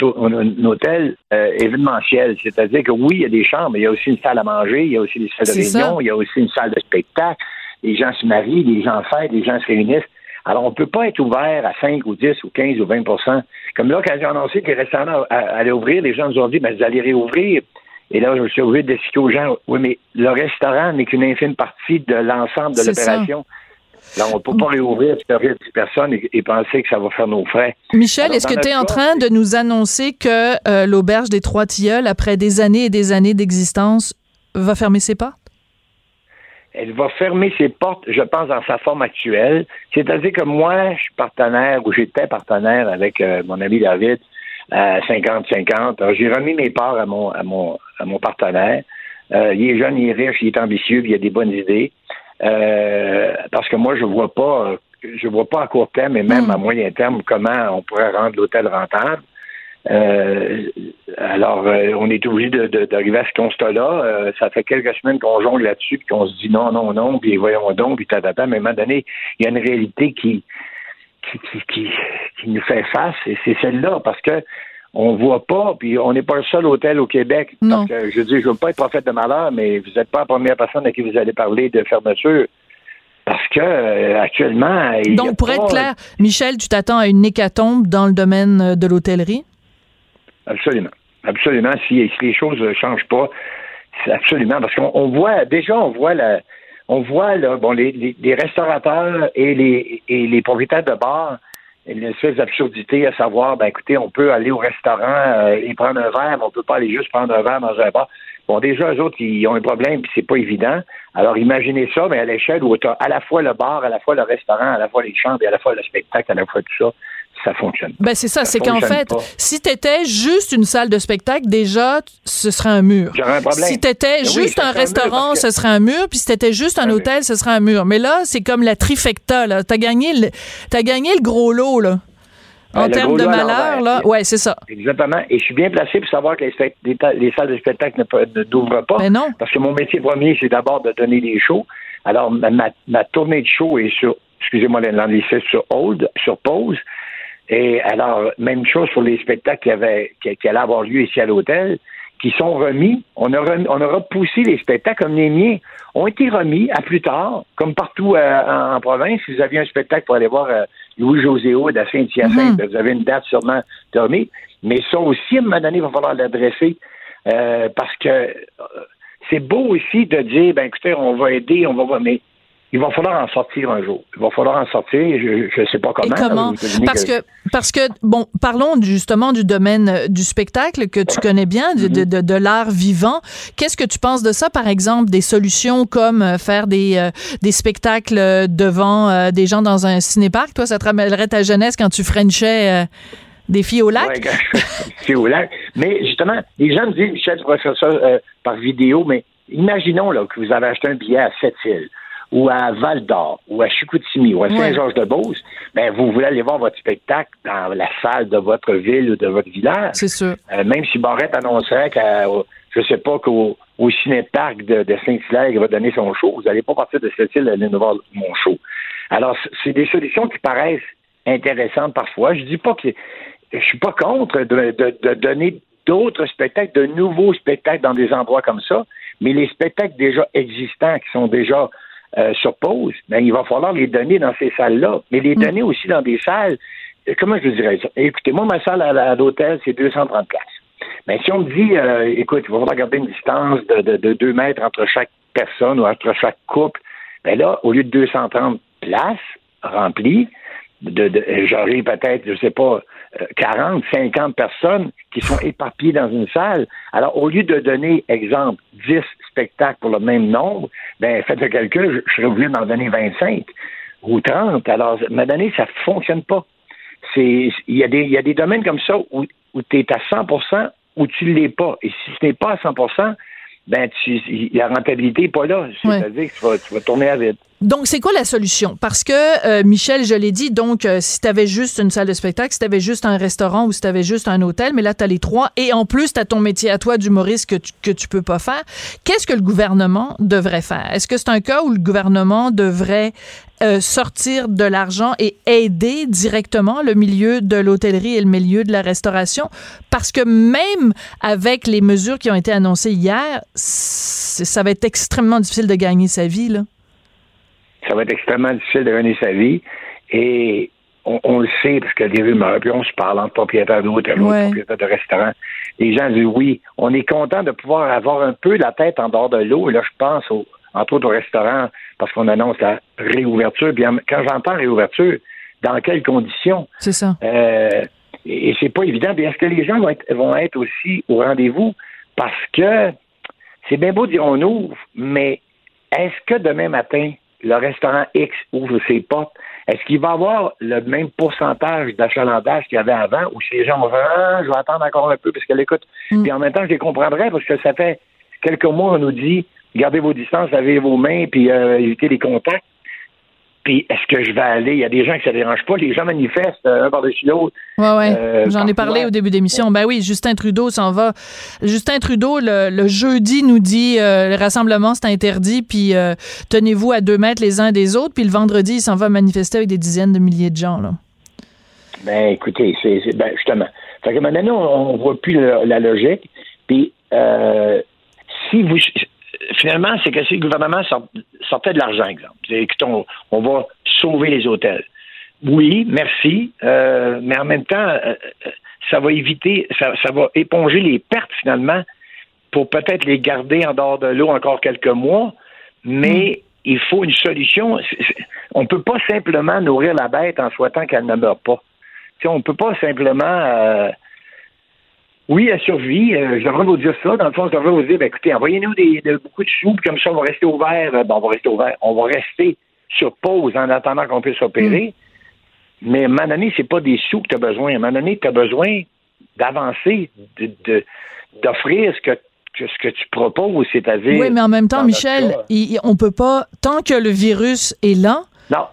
hôtel euh, événementiel, c'est-à-dire que oui, il y a des chambres, mais il y a aussi une salle à manger, il y a aussi des salles de ça. réunion, il y a aussi une salle de spectacle. Les gens se marient, les gens fêtent, les gens se réunissent. Alors, on ne peut pas être ouvert à 5 ou 10 ou 15 ou 20% Comme là, quand ont annoncé que les restaurants allaient ouvrir, les gens nous ont dit, ben, vous allez réouvrir. Et là, je me suis obligé d'expliquer aux gens, oui, mais le restaurant n'est qu'une infime partie de l'ensemble de l'opération. Là, on ne peut pas réouvrir si 10 personnes et, penser que ça va faire nos frais. Michel, est-ce que tu es en train de nous annoncer que euh, l'auberge des Trois Tilleuls, après des années et des années d'existence, va fermer ses portes? Elle va fermer ses portes, je pense, dans sa forme actuelle. C'est-à-dire que moi, je suis partenaire, ou j'étais partenaire avec euh, mon ami David, à 50-50. J'ai remis mes parts à mon, à mon, à mon partenaire. Euh, il est jeune, il est riche, il est ambitieux, il a des bonnes idées. Euh, parce que moi, je vois pas, je vois pas à court terme et même hmm. à moyen terme comment on pourrait rendre l'hôtel rentable. Euh, alors, euh, on est obligé d'arriver à ce constat-là. Euh, ça fait quelques semaines qu'on jongle là-dessus, puis qu'on se dit non, non, non, puis voyons donc, puis tatata. Mais à un moment donné, il y a une réalité qui, qui, qui, qui, nous fait face, et c'est celle-là, parce que on voit pas, puis on n'est pas le seul hôtel au Québec. Parce que je dis, je veux pas être prophète de malheur, mais vous n'êtes pas la première personne à qui vous allez parler de fermeture. Parce que euh, actuellement. Donc, pour être clair, Michel, tu t'attends à une hécatombe dans le domaine de l'hôtellerie? Absolument. Absolument. Si, les choses ne changent pas, absolument. Parce qu'on voit, déjà, on voit la. On voit là, bon, les, les, restaurateurs et les, et les propriétaires de bars une espèce d'absurdité à savoir, ben écoutez, on peut aller au restaurant euh, et prendre un verre, mais on peut pas aller juste prendre un verre dans un bar. Bon, déjà, eux autres, ils ont un problème, puis c'est pas évident. Alors, imaginez ça, mais à l'échelle où tu as à la fois le bar, à la fois le restaurant, à la fois les chambres, et à la fois le spectacle, à la fois tout ça, ça fonctionne. Ben c'est ça, c'est qu'en fait, si tu étais juste une salle de spectacle, déjà, ce serait un mur. un problème. Si tu étais ben juste un restaurant, ce serait un mur, puis si tu étais juste un hôtel, ce serait un mur. Mais là, c'est comme la trifecta, là. T'as gagné, le, as gagné le gros lot, là. En ben, termes de malheur, là, ouais, c'est ça. Exactement. Et je suis bien placé pour savoir que les, les, salles de spectacle ne, n'ouvrent pas. Mais non. Parce que mon métier premier, c'est d'abord de donner des shows. Alors, ma, ma, tournée de show est sur, excusez-moi l'anglicisme, sur hold, sur pause. Et alors, même chose pour les spectacles qui, avaient, qui, allaient avoir lieu ici à l'hôtel, qui sont remis. On a, on a repoussé les spectacles comme les miens ont été remis à plus tard, comme partout euh, en, province. Si vous aviez un spectacle pour aller voir euh, Louis-José de la Saint-Hyacinthe, mhm. vous avez une date sûrement de remis. Mais ça aussi, à un moment donné, il va falloir l'adresser euh, parce que c'est beau aussi de dire, ben écoutez, on va aider, on va voir, mais il va falloir en sortir un jour. Il va falloir en sortir. Je ne sais pas comment. comment? Parce que, parce que, bon, parlons justement du domaine euh, du spectacle que tu connais bien, de, de, de, l'art vivant. Qu'est-ce que tu penses de ça, par exemple, des solutions comme euh, faire des, euh, des spectacles devant des gens dans un cinéparc? Toi, ça te ramènerait ta jeunesse quand tu frenchais des filles au lac? Ouais, filles au lac. Mais justement, les gens me disent, Michel, tu faire ça par vidéo, mais imaginons là, que vous avez acheté un billet à Sept-Îles ou à Val d'Or, ou à Chicoutimi, ou à Saint-Georges-de-Beauce, ben, vous voulez aller voir votre spectacle dans la salle de votre ville ou de votre village. C'est sûr. Euh, même si Barrette annoncerait que, je sais pas, qu'au au ciné-parc de, Saint-Hilaire, il va donner son show, vous n'allez pas partir de cette île aller voir mon show. Alors, c'est des solutions qui paraissent intéressantes parfois. Je dis pas que je suis pas contre de, de donner d'autres spectacles, de nouveaux spectacles dans des endroits comme ça, mais les spectacles déjà existants, qui sont déjà euh, sur pause, ben, il va falloir les donner dans ces salles-là, mais les mm. donner aussi dans des salles, euh, comment je dirais ça? Écoutez, moi, ma salle à, l'hôtel, c'est 230 places. Mais si on me dit, euh, écoute, il va falloir garder une distance de, de, 2 mètres entre chaque personne ou entre chaque couple, ben là, au lieu de 230 places remplies, de, de j'aurai peut-être, je sais pas, 40, 50 personnes qui sont éparpillées dans une salle. Alors, au lieu de donner, exemple, 10 spectacles pour le même nombre, ben, faites le calcul, je, serais obligé d'en donner 25 ou 30. Alors, à un donné, ça ne fonctionne pas. Il y, a des, y a des domaines comme ça où, où tu es à 100% ou tu ne l'es pas. Et si ce n'est pas à 100 ben, tu, la rentabilité n'est pas là. C'est-à-dire que tu vas, tu vas tourner à vide. Donc, c'est quoi la solution? Parce que, euh, Michel, je l'ai dit, donc, euh, si tu avais juste une salle de spectacle, si tu avais juste un restaurant ou si tu avais juste un hôtel, mais là, tu as les trois, et en plus, tu as ton métier à toi d'humoriste que tu, que tu peux pas faire, qu'est-ce que le gouvernement devrait faire? Est-ce que c'est un cas où le gouvernement devrait euh, sortir de l'argent et aider directement le milieu de l'hôtellerie et le milieu de la restauration? Parce que même avec les mesures qui ont été annoncées hier, ça va être extrêmement difficile de gagner sa vie, là ça va être extrêmement difficile de gagner sa vie. Et on, on le sait, parce qu'il y a des rumeurs, puis on se parle entre propriétaires d'hôtels, Ouais. propriétaires de restaurants. Les gens disent oui, on est content de pouvoir avoir un peu la tête en dehors de l'eau. Et là, je pense au, entre autres au restaurant, parce qu'on annonce la réouverture. Bien, quand j'entends réouverture, dans quelles conditions? C'est ça. Euh, et c'est pas évident. Est-ce que les gens vont être, vont être aussi au rendez-vous? Parce que c'est bien beau de dire on ouvre, mais est-ce que demain matin, le restaurant X ouvre ses portes? Est-ce qu'il va avoir le même pourcentage d'achalandage qu'il y avait avant ou si les gens vont dire ah, je vais attendre encore un peu parce que l'écoute. Mm. Puis en même temps, je les comprendrais parce que ça fait quelques mois, on nous dit gardez vos distances, lavez vos mains, puis euh, évitez les contacts. Puis est-ce que je vais aller? Il y a des gens qui ça dérange pas. Les gens manifestent euh, un par-dessus l'autre. Ouais, ouais. Euh, J'en ai parlé au début d'émission. Ben oui, Justin Trudeau s'en va. Justin Trudeau, le, le jeudi, nous dit euh, le rassemblement, c'est interdit, puis tenez-vous à deux mètres les uns des autres. Puis le vendredi, il s'en va manifester avec des dizaines de milliers de gens. Là. Ben, écoutez, c'est ben, justement. Fait que maintenant, on, on voit plus la, la logique. Puis, si vous. Finalement, c'est que si le gouvernement sort- sortait de l'argent, exemple. C'est, Écoute, on, on va sauver les hôtels. Oui, merci. euh, mais en même temps, euh, euh, ça va éviter, ça, ça va éponger les pertes, finalement, pour peut-être les garder en dehors de l'eau encore quelques mois. Mais il faut une solution. On ne peut pas simplement nourrir la bête en souhaitant qu'elle ne meure pas. On ne peut pas simplement. Oui, elle survit. euh, je devrais vous dire ça. Dans le fond, je devrais vous dire, ben, écoutez, envoyez-nous des, de- beaucoup de sous, puis comme ça, on va rester ouvert. Euh, bon, on va rester ouvert. On va rester sur pause en attendant qu'on puisse opérer. Mais à un moment donné, c'est pas des sous que tu as besoin. À un moment donné, tu as besoin d'avancer, de, d'offrir ce que, que- ce que tu proposes, c'est-à-dire. Oui, mais en même temps, Michel, il- on peut pas, tant que le virus est là,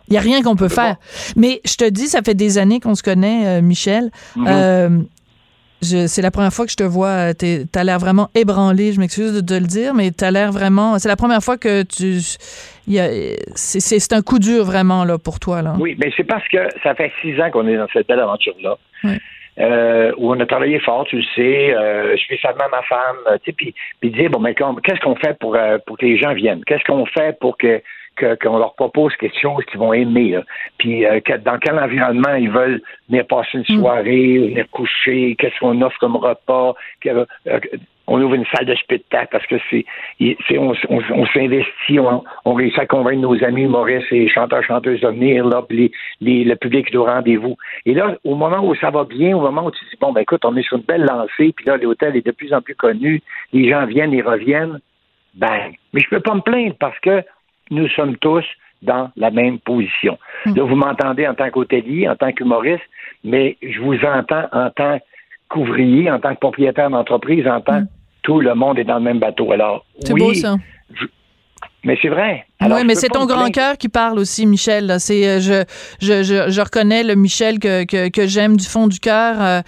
il n'y a rien qu'on peut faire. Mais je te dis, ça fait des années qu'on se connaît, euh, Michel. Mhm. Euh, c'est la première fois que je te vois. euh, T'as l'air vraiment ébranlé. Je m'excuse de te le dire, mais t'as l'air vraiment. C'est la première fois que tu. C'est un coup dur vraiment là pour toi là. Oui, mais c'est parce que ça fait six ans qu'on est dans cette belle aventure-là. Ouais. Euh, où on a travaillé fort, tu le sais, euh, spécialement ma femme, tu sais, puis, puis dire, bon, mais qu'est-ce qu'on fait pour, euh, pour que les gens viennent? Qu'est-ce qu'on fait pour que que- qu'on leur propose quelque chose qu'ils vont aimer, là? puis euh, que- dans quel environnement ils veulent venir passer une soirée, venir coucher, qu'est-ce qu'on offre comme repas, que- euh, on ouvre une salle de spectacle parce que c'est, on, on- on s'investit, on, on réussit à convaincre nos amis humoristes et chanteurs, chanteuses de venir, là, puis les, les- le public est au rendez-vous. Et là, au moment où ça va bien, au moment où tu dis, bon, ben écoute, on est sur une belle lancée, puis là, l'hôtel est de plus en plus connu, les gens viennent et reviennent, ben, mais je peux pas me plaindre parce que nous sommes tous dans la même position. Là, vous m'entendez en tant qu'hôtelier, en tant qu'humoriste, mais je vous entends en tant qu'ouvrier, en tant que propriétaire d'entreprise, en tant que tout le monde est dans le même bateau. Alors, C'est oui, beau ça. mais c'est vrai. Alors, Oui, mais c'est ton grand cœur qui parle aussi, Michel. C'est, euh, je, je, je, je reconnais le Michel que, que, que j'aime du fond du cœur.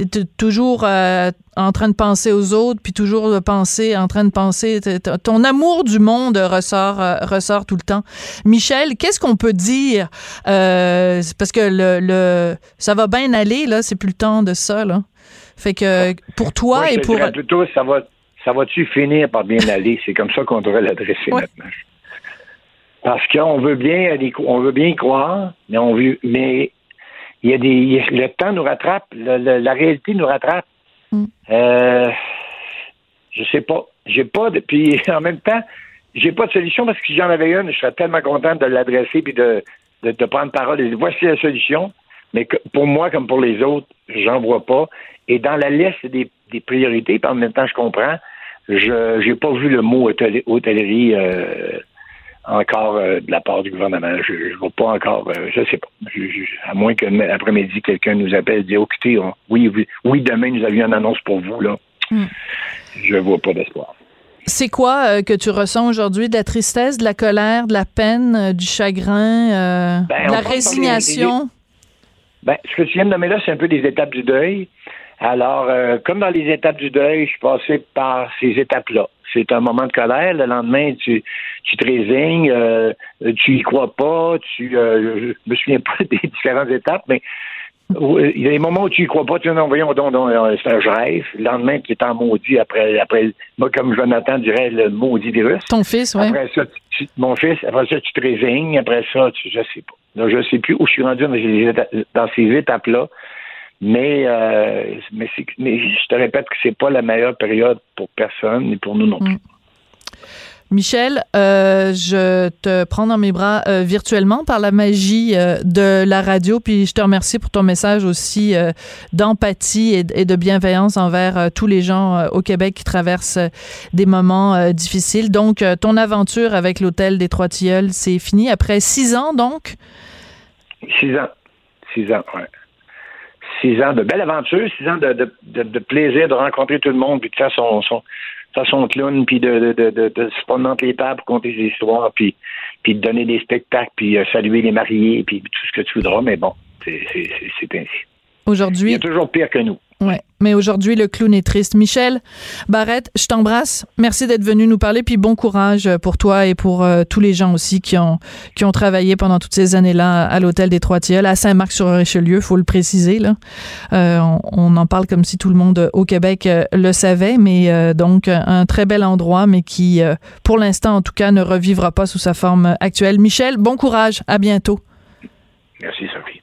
Euh, T'es toujours euh, en train de penser aux autres, puis toujours de penser, en train de penser. Ton amour du monde ressort, euh, ressort tout le temps. Michel, qu'est-ce qu'on peut dire Euh, Parce que le, le, ça va bien aller là. C'est plus le temps de ça là. Fait que pour toi Moi, je et pour plutôt, ça va, ça va-tu finir par bien aller? C'est comme ça qu'on devrait l'adresser Ouais. maintenant. Parce qu'on veut bien, on veut bien y croire, mais on veut, mais il y a des, il le temps nous rattrape, le- le- la réalité nous rattrape. Mm. Euh, je sais pas, j'ai pas de, puis en même temps, j'ai pas de solution parce que si j'en avais une, je serais tellement content de l'adresser puis de, de, de prendre parole et de dire, voici la solution. Mais que- pour moi, comme pour les autres, j'en vois pas. Et dans la liste des, des priorités, puis en même temps, je comprends, je j'ai pas vu le mot hôtel- hôtellerie euh, encore euh, de la part du gouvernement. Je ne vois pas encore, euh, je sais pas. Je- je- à moins que l'après-midi, quelqu'un nous appelle et dit écoutez, on- oui, oui, oui, demain, nous avions une annonce pour vous, là. Mm. Je vois pas d'espoir. C'est quoi euh, que tu ressens aujourd'hui? De la tristesse, de la colère, de la peine, du chagrin, Ben, de la les- résignation? Ben, ce que tu viens de nommer là, c'est un peu des étapes du deuil. Alors, comme dans les étapes du deuil, je suis passé par ces étapes-là. C'est un moment de colère. Le lendemain, tu, tu te résignes, euh, tu y crois pas, tu, euh, je me souviens pas des différentes étapes, mais euh, il y a des moments où tu y crois pas, tu dis non, voyons donc, donc, euh, c'est un je rêve. Le lendemain, tu es en maudit après, après, moi, comme Jonathan dirait, le maudit virus. Ton fils, oui. Après ça, tu- mon fils, après ça, tu te résignes. Après ça, tu, je sais pas. Donc, je ne sais plus où je suis rendu dans ces étapes-là. Mais, euh, mais, mais, je te répète que c'est pas la meilleure période pour personne, ni pour nous non plus. Mm. Michel, euh, je te prends dans mes bras euh, virtuellement par la magie euh, de la radio, puis je te remercie pour ton message aussi d'empathie et, de bienveillance envers tous les gens au Québec qui traversent des moments difficiles. Donc, ton aventure avec l'hôtel des Trois Tilleuls, c'est fini après six ans, donc? Six ans. Six ans, oui. Six ans de belle aventure, six ans de, de, plaisir de rencontrer tout le monde, puis de faire son, son façon clown, puis de, de, de, de, se prendre entre les tables, compter des histoires, puis, puis de donner des spectacles, puis euh, saluer les mariés, puis tout ce que tu voudras, mais bon, c'est ainsi. Aujourd'hui. Il y a toujours pire que nous. Ouais. Mais aujourd'hui, le clown est triste. Michel Barrette, je t'embrasse. Merci d'être venu nous parler. Puis bon courage pour toi et pour euh, tous les gens aussi qui ont, qui ont travaillé pendant toutes ces années-là à l'hôtel des Trois-Tilleuls, à Saint-Marc-sur-Richelieu, faut le préciser. Là. Euh, on, en parle comme si tout le monde au Québec euh, le savait. Mais donc, un très bel endroit, mais qui, pour l'instant, en tout cas, ne revivra pas sous sa forme actuelle. Michel, bon courage. À bientôt. Merci, Sophie.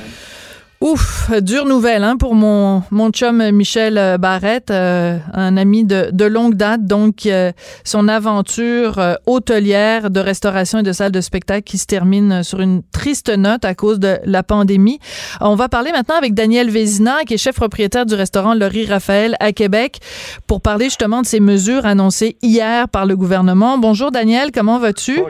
Ouf, dure nouvelle hein, pour mon, mon chum Michel euh, Barrette, euh, un ami de, de, longue date, donc euh, son aventure hôtelière de restauration et de salle de spectacle qui se termine sur une triste note à cause de la pandémie. On va parler maintenant avec Daniel Vézina, qui est chef propriétaire du restaurant Laurie Raphaël à Québec, pour parler justement de ces mesures annoncées hier par le gouvernement. Bonjour Daniel, comment vas-tu?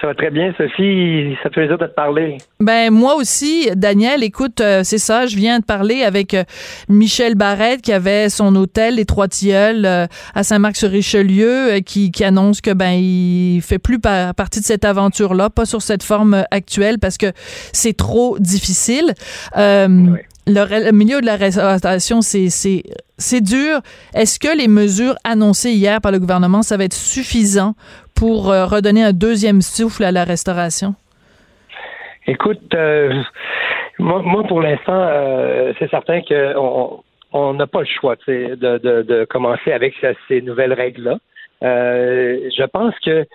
Ça va très bien, Sophie. Ça fait plaisir de te parler. Ben moi aussi, Daniel. Écoute, euh, c'est ça. Je viens de parler avec euh, Michel Barrette qui avait son hôtel Les Trois Tilleuls euh, à Saint-Marc-sur-Richelieu, qui, qui annonce que ben il fait plus partie de cette aventure-là, pas sur cette forme actuelle parce que c'est trop difficile. Le, milieu de la restauration, c'est c'est dur. Est-ce que les mesures annoncées hier par le gouvernement, ça va être suffisant pour euh, redonner un deuxième souffle à la restauration? Écoute, euh, moi, pour l'instant, euh, c'est certain qu'on on n'a pas le choix de, de, de, commencer avec ces nouvelles règles-là. je pense que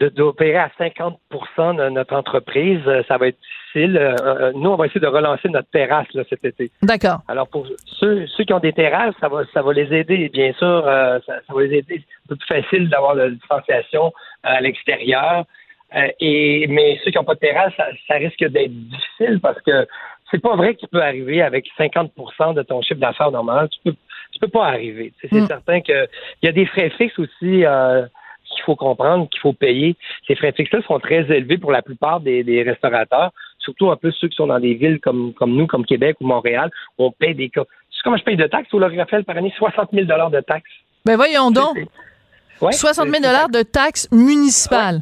d'opérer à 50% de notre entreprise, ça va être difficile. nous, on va essayer de relancer notre terrasse là, cet été. D'accord. Alors pour ceux, ceux qui ont des terrasses, ça va ça va les aider, bien sûr. ça, ça, va les aider un peu plus facile d'avoir la distanciation à l'extérieur. Euh, et mais ceux qui n'ont pas de terrasse, ça, risque d'être difficile parce que c'est pas vrai qu'il peut arriver avec 50% de ton chiffre d'affaires normal. Tu peux tu peux pas arriver. C'est mm. certain qu'il y a des frais fixes aussi euh, qu'il faut comprendre, qu'il faut payer. Ces frais fixes-là sont très élevés pour la plupart des, restaurateurs, surtout un peu ceux qui sont dans des villes comme, comme nous, comme Québec ou Montréal, où on paye des cas. Tu sais comment je paye de taxes au Raphaël par année? 60 000 de taxes. Ben voyons donc. 60 000 de taxes municipales.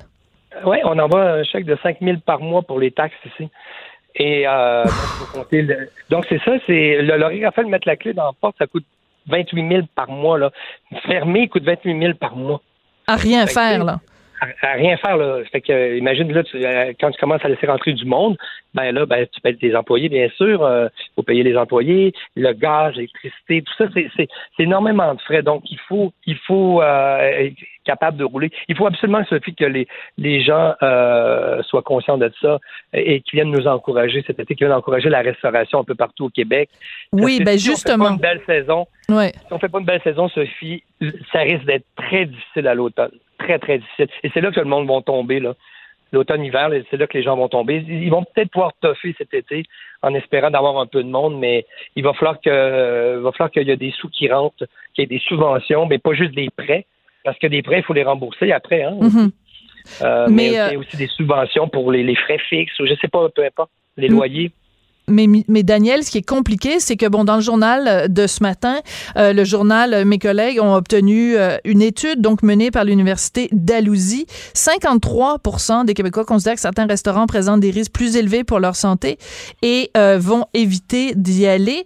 Oui, on envoie un chèque de 5 000 par mois pour les taxes ici. Et euh, donc, c'est ça, c'est le Laurie Raphaël mettre la clé dans la porte, ça coûte 28 000 par mois. Là. Fermer coûte 28 000 par mois. À rien faire, là à, rien faire. Là. Fait que, imagine, là, euh, quand tu commences à laisser rentrer du monde, ben là, ben, tu payes tes employés, bien sûr. Il euh, faut payer les employés, le gaz, l'électricité, tout ça, c'est énormément de frais. Donc, il faut, il faut euh, capable de rouler. Il faut absolument, Sophie, que les, les gens soient conscients de ça et qu'ils viennent nous encourager cet été, qu'ils viennent encourager la restauration un peu partout au Québec. Oui, ben justement. On fait pas une belle saison. Ouais. Si on fait pas une belle saison, Sophie, ça risque d'être très difficile à l'automne très, très difficile. Et c'est là que le monde va tomber, là. L'automne-hiver, c'est là que les gens vont tomber. Ils vont peut-être pouvoir toffer cet été en espérant d'avoir un peu de monde, mais il va falloir que va falloir qu'il y ait des sous qui rentrent, qu'il y ait des subventions, mais pas juste des prêts, parce que des prêts, il faut les rembourser après, hein. Mm-hmm. Euh, mais, il y a aussi des subventions pour les, frais fixes, ou je sais pas, peu importe, les mm. loyers. Mais, mais Daniel, ce qui est compliqué, c'est que, bon, dans le journal de ce matin, euh, le journal, mes collègues ont obtenu euh, une étude, donc menée par l'Université d'Alousie. 53% des Québécois considèrent que certains restaurants présentent des risques plus élevés pour leur santé et euh, vont éviter d'y aller.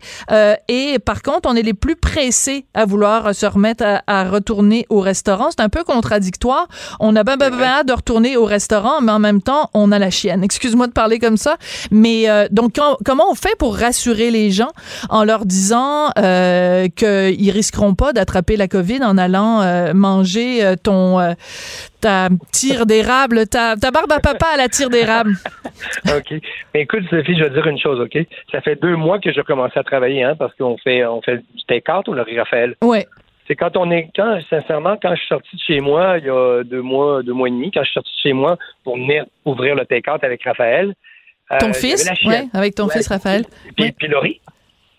et par contre, on est les plus pressés à vouloir se remettre à, à retourner au restaurant. C'est un peu contradictoire. On a ben, ben, ben hâte de retourner au restaurant, mais en même temps, on a la chienne. Excuse-moi de parler comme ça. Mais donc, quand, comment on fait pour rassurer les gens en leur disant euh, qu'ils risqueront pas d'attraper la COVID en allant euh, manger euh, ton euh, ta tire d'érable, ta, ta barbe à papa à la tire d'érable? OK. Mais écoute, Sophie, je vais te dire une chose, OK? Ça fait deux mois que j'ai commencé à travailler, hein, parce qu'on fait on fait du take-out, ou le Raphaël. Ouais. C'est quand on est, quand, sincèrement, quand je suis sorti de chez moi, il y a deux mois, deux mois et demi, quand je suis sorti de chez moi pour venir ouvrir le take-out avec Raphaël, ton euh, fils, ouais, avec ton fils Raphaël. Puis, Ouais. puis Laurie.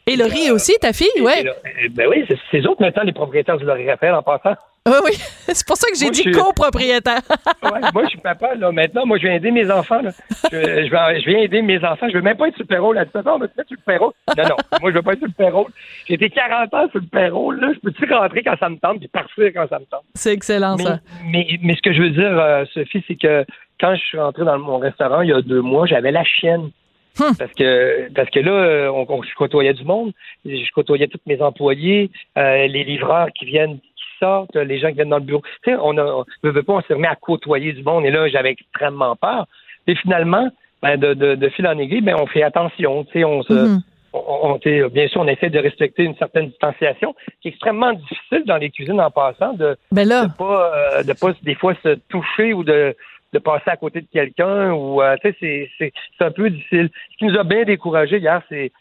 Et Laurie aussi, ta fille, ouais. ben oui, c'est c'est eux autres maintenant les propriétaires du Laurie Raphaël en passant. Oui, oui. C'est pour ça que j'ai dit je copropriétaire. Ouais, moi, je suis papa, là. Maintenant, moi, je viens aider mes enfants, là. Je, je, vais- je viens aider mes enfants. Je veux même pas être sur le payroll. Elle dit, papa, on va te mettre sur le payroll. Non, non. Moi, je veux pas être sur le payroll. J'ai été 40 ans sur le payroll, là. Je peux-tu rentrer quand ça me tente puis partir quand ça me tente? C'est excellent, Mais, ça. mais, mais ce que je veux dire, euh, Sophie, c'est que quand je suis rentré dans mon restaurant il y a deux mois, j'avais la chienne. Hum. Parce que parce que là, euh, on, on- je côtoyais du monde, je côtoyais tous mes employés, euh, les livreurs qui viennent, sortent, les gens qui viennent dans le bureau. Tu sais, on on veut, pas, on s'est remis à côtoyer du monde et là, j'avais extrêmement peur. Et finalement, ben, de, de, de fil en aiguille, ben, on fait attention. Tu sais, on se, Mhm. on, on- bien sûr, on essaie de respecter une certaine distanciation, qui est extrêmement difficile dans les cuisines en passant, de Ben là, de pas euh, de pas des fois se toucher ou de de passer à côté de quelqu'un ou euh, c'est c'est c'est un peu difficile. Ce qui nous a bien découragé hier c'est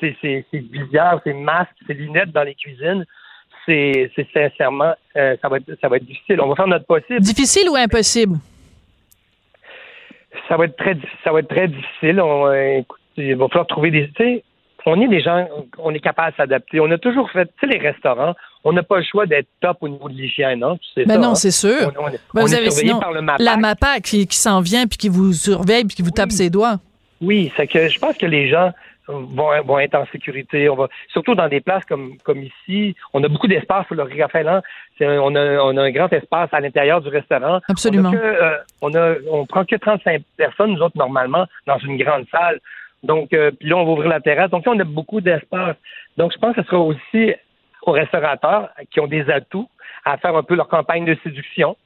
c'est c'est c'est visières, c'est masques, c'est lunettes dans les cuisines. C'est sincèrement euh, ça va être ça va être difficile. On va faire notre possible. difficile ou impossible? Ça va être très ça va être très difficile. On euh, écoute, il va falloir trouver des tu sais on est des gens, on est capable de s'adapter. On a toujours fait, tu sais, les restaurants, on n'a pas le choix d'être top au niveau de l'hygiène, non? Tu sais Ben ça, non, hein? c'est sûr. On, on est- Ben, on vous est avez sinon par le MAPAC. la MAPAC qui, qui s'en vient puis qui vous surveille puis qui vous tape Oui. ses doigts. Oui, c'est que je pense que les gens vont, vont être en sécurité. On va surtout dans des places comme comme ici. On a beaucoup d'espace pour le Raphaël. hein. On a, on a un grand espace à l'intérieur du restaurant. Absolument. On, a que, euh, on a on prend que 35 personnes nous autres normalement dans une grande salle. Donc euh, puis là on va ouvrir la terrasse. Donc là, on a beaucoup d'espace. Donc je pense que ce sera aussi aux restaurateurs qui ont des atouts à faire un peu leur campagne de séduction.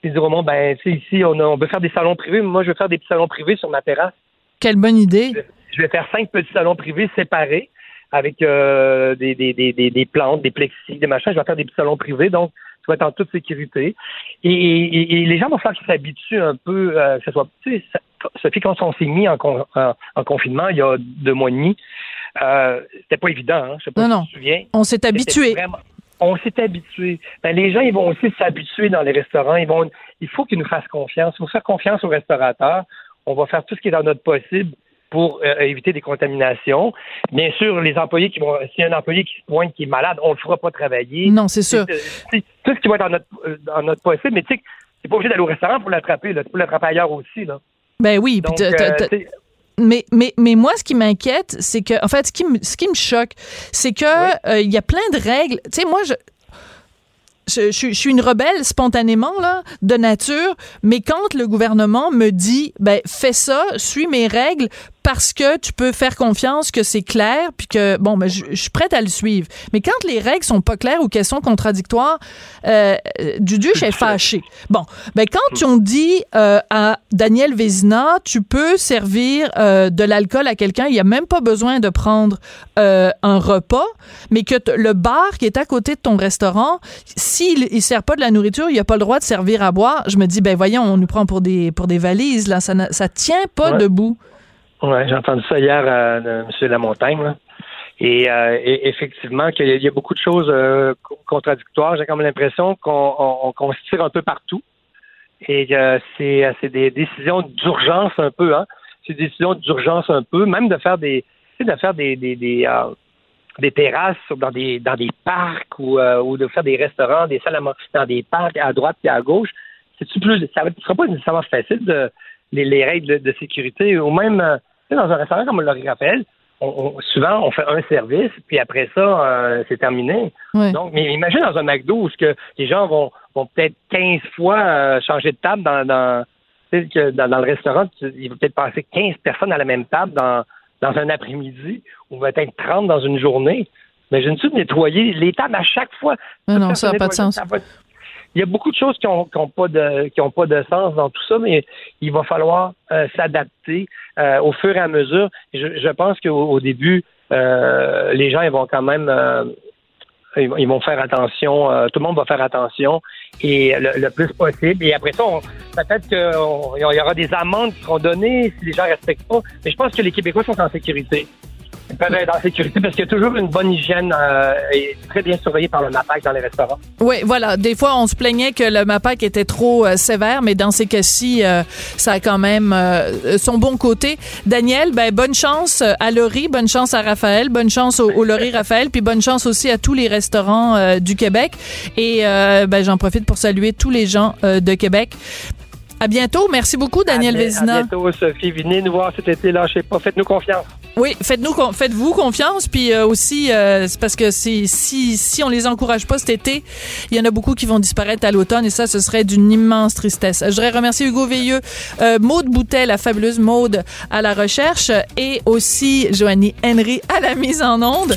Puis dire au monde, ben, tu sais, ici, on, a, on veut faire des salons privés. Moi, je veux faire des petits salons privés sur ma terrasse. Quelle bonne idée. Je vais faire cinq petits salons privés séparés avec euh, des, des, des, des, plantes, des plexis, des machins. Je vais faire des petits salons privés, donc tu vas être en toute sécurité. Et, et- et les gens vont falloir qu'ils s'habituent un peu, euh, que ce soit, tu sais, Sophie, quand on s'est mis en, con- en, en confinement il y a deux mois et demi, euh, c'était pas évident, hein? Je sais pas Non, si non. tu te souviens. On s'est habitué. vraiment- On s'est habitué. Ben, les gens, ils vont aussi s'habituer dans les restaurants. Ils vont, il faut qu'ils nous fassent confiance. Il faut faire confiance aux restaurateurs. On va faire tout ce qui est dans notre possible pour euh, éviter des contaminations. Bien sûr, les employés qui vont, s'il y a un employé qui se pointe, qui est malade, on le fera pas travailler. Non, c'est sûr. C'est- Tout ce qui va être dans notre, dans notre possible, mais tu sais, c'est pas obligé d'aller au restaurant pour l'attraper. là. Tu peux l'attraper ailleurs aussi. Là. Ben oui. Donc, euh, mais, mais, mais moi, ce qui m'inquiète, c'est que, en fait, ce qui me, ce qui me choque, c'est que euh, il y a plein de règles. Tu sais, moi, je, je, je suis une rebelle spontanément là, de nature, mais quand le gouvernement me dit, ben fais ça, suis mes règles, parce que tu peux faire confiance que c'est clair, puis que bon, ben je, je suis prête à le suivre. Mais quand les règles sont pas claires ou qu'elles sont contradictoires, euh, euh, Duduche est fâché. Bon, ben quand on dit euh, à Daniel Vézina, tu peux servir euh, de l'alcool à quelqu'un, il y a même pas besoin de prendre euh, un repas, mais que le bar qui est à côté de ton restaurant, s'il il sert pas de la nourriture, il a pas le droit de servir à boire. Je me dis, ben voyons, on nous prend pour des pour des valises là, ça ça tient pas Ouais. debout. Ouais, j'ai entendu ça hier à euh, M. Lamontagne. là. Et, euh, effectivement, qu'il y a- beaucoup de choses euh, co- contradictoires. J'ai comme l'impression qu'on on- qu'on se tire un peu partout. Et c'est euh, c'est des décisions d'urgence un peu, hein. C'est des décisions d'urgence un peu, même de faire des de faire des des, des, euh, des terrasses dans des dans des parcs ou, euh, ou de faire des restaurants, des salles à manger dans des parcs à droite et à gauche. C'est plus ça ne sera pas nécessairement facile de les, les règles de, de sécurité ou même euh, sais, dans un restaurant comme le Raphaël, on- on- souvent, on fait un service, puis après ça, euh, c'est terminé. Donc, mais imagine dans un McDo où ce que les gens vont, vont peut-être 15 fois euh, changer de table dans, dans, tu sais, que dans, dans le restaurant. Il va peut-être passer 15 personnes à la même table dans, dans un après-midi ou peut-être 30 dans une journée. Imagine-tu de nettoyer les tables à chaque fois? Non, ça n'a pas de sens. ça va- Il y a beaucoup de choses qui n'ont pas de qui ont pas de sens dans tout ça, mais il va falloir euh, s'adapter euh, au fur et à mesure. Je, je pense qu'au au début, euh, les gens ils vont quand même euh, ils, vont- faire attention, euh, tout le monde va faire attention et le, le plus possible. Et après ça, peut-être qu'il y aura des amendes qui seront données si les gens respectent pas. Mais je pense que les Québécois sont en sécurité. Être en sécurité parce qu'il y a toujours une bonne hygiène euh, et très bien surveillée par le MAPAC dans les restaurants. Oui, voilà. Des fois, on se plaignait que le MAPAC était trop euh, sévère, mais dans ces cas-ci, euh, ça a quand même euh, son bon côté. Daniel, ben bonne chance euh, à Laurie, bonne chance à Raphaël, bonne chance au, au Laurie Raphaël, puis bonne chance aussi à tous les restaurants euh, du Québec. Et euh, ben j'en profite pour saluer tous les gens euh, de Québec. À bientôt. Merci beaucoup, Daniel à, Vézina. À bientôt, Sophie. Venez nous voir cet été. Lâchez pas. Faites-nous confiance. Oui, faites-nous, faites-vous confiance, puis euh, aussi, euh, parce que si, si, si on les encourage pas cet été, il y en a beaucoup qui vont disparaître à l'automne, et ça, ce serait d'une immense tristesse. Je voudrais remercier Hugo Veilleux, euh, Maude Boutet, la fabuleuse Maude à la recherche, et aussi Joanie Henry à la mise en onde.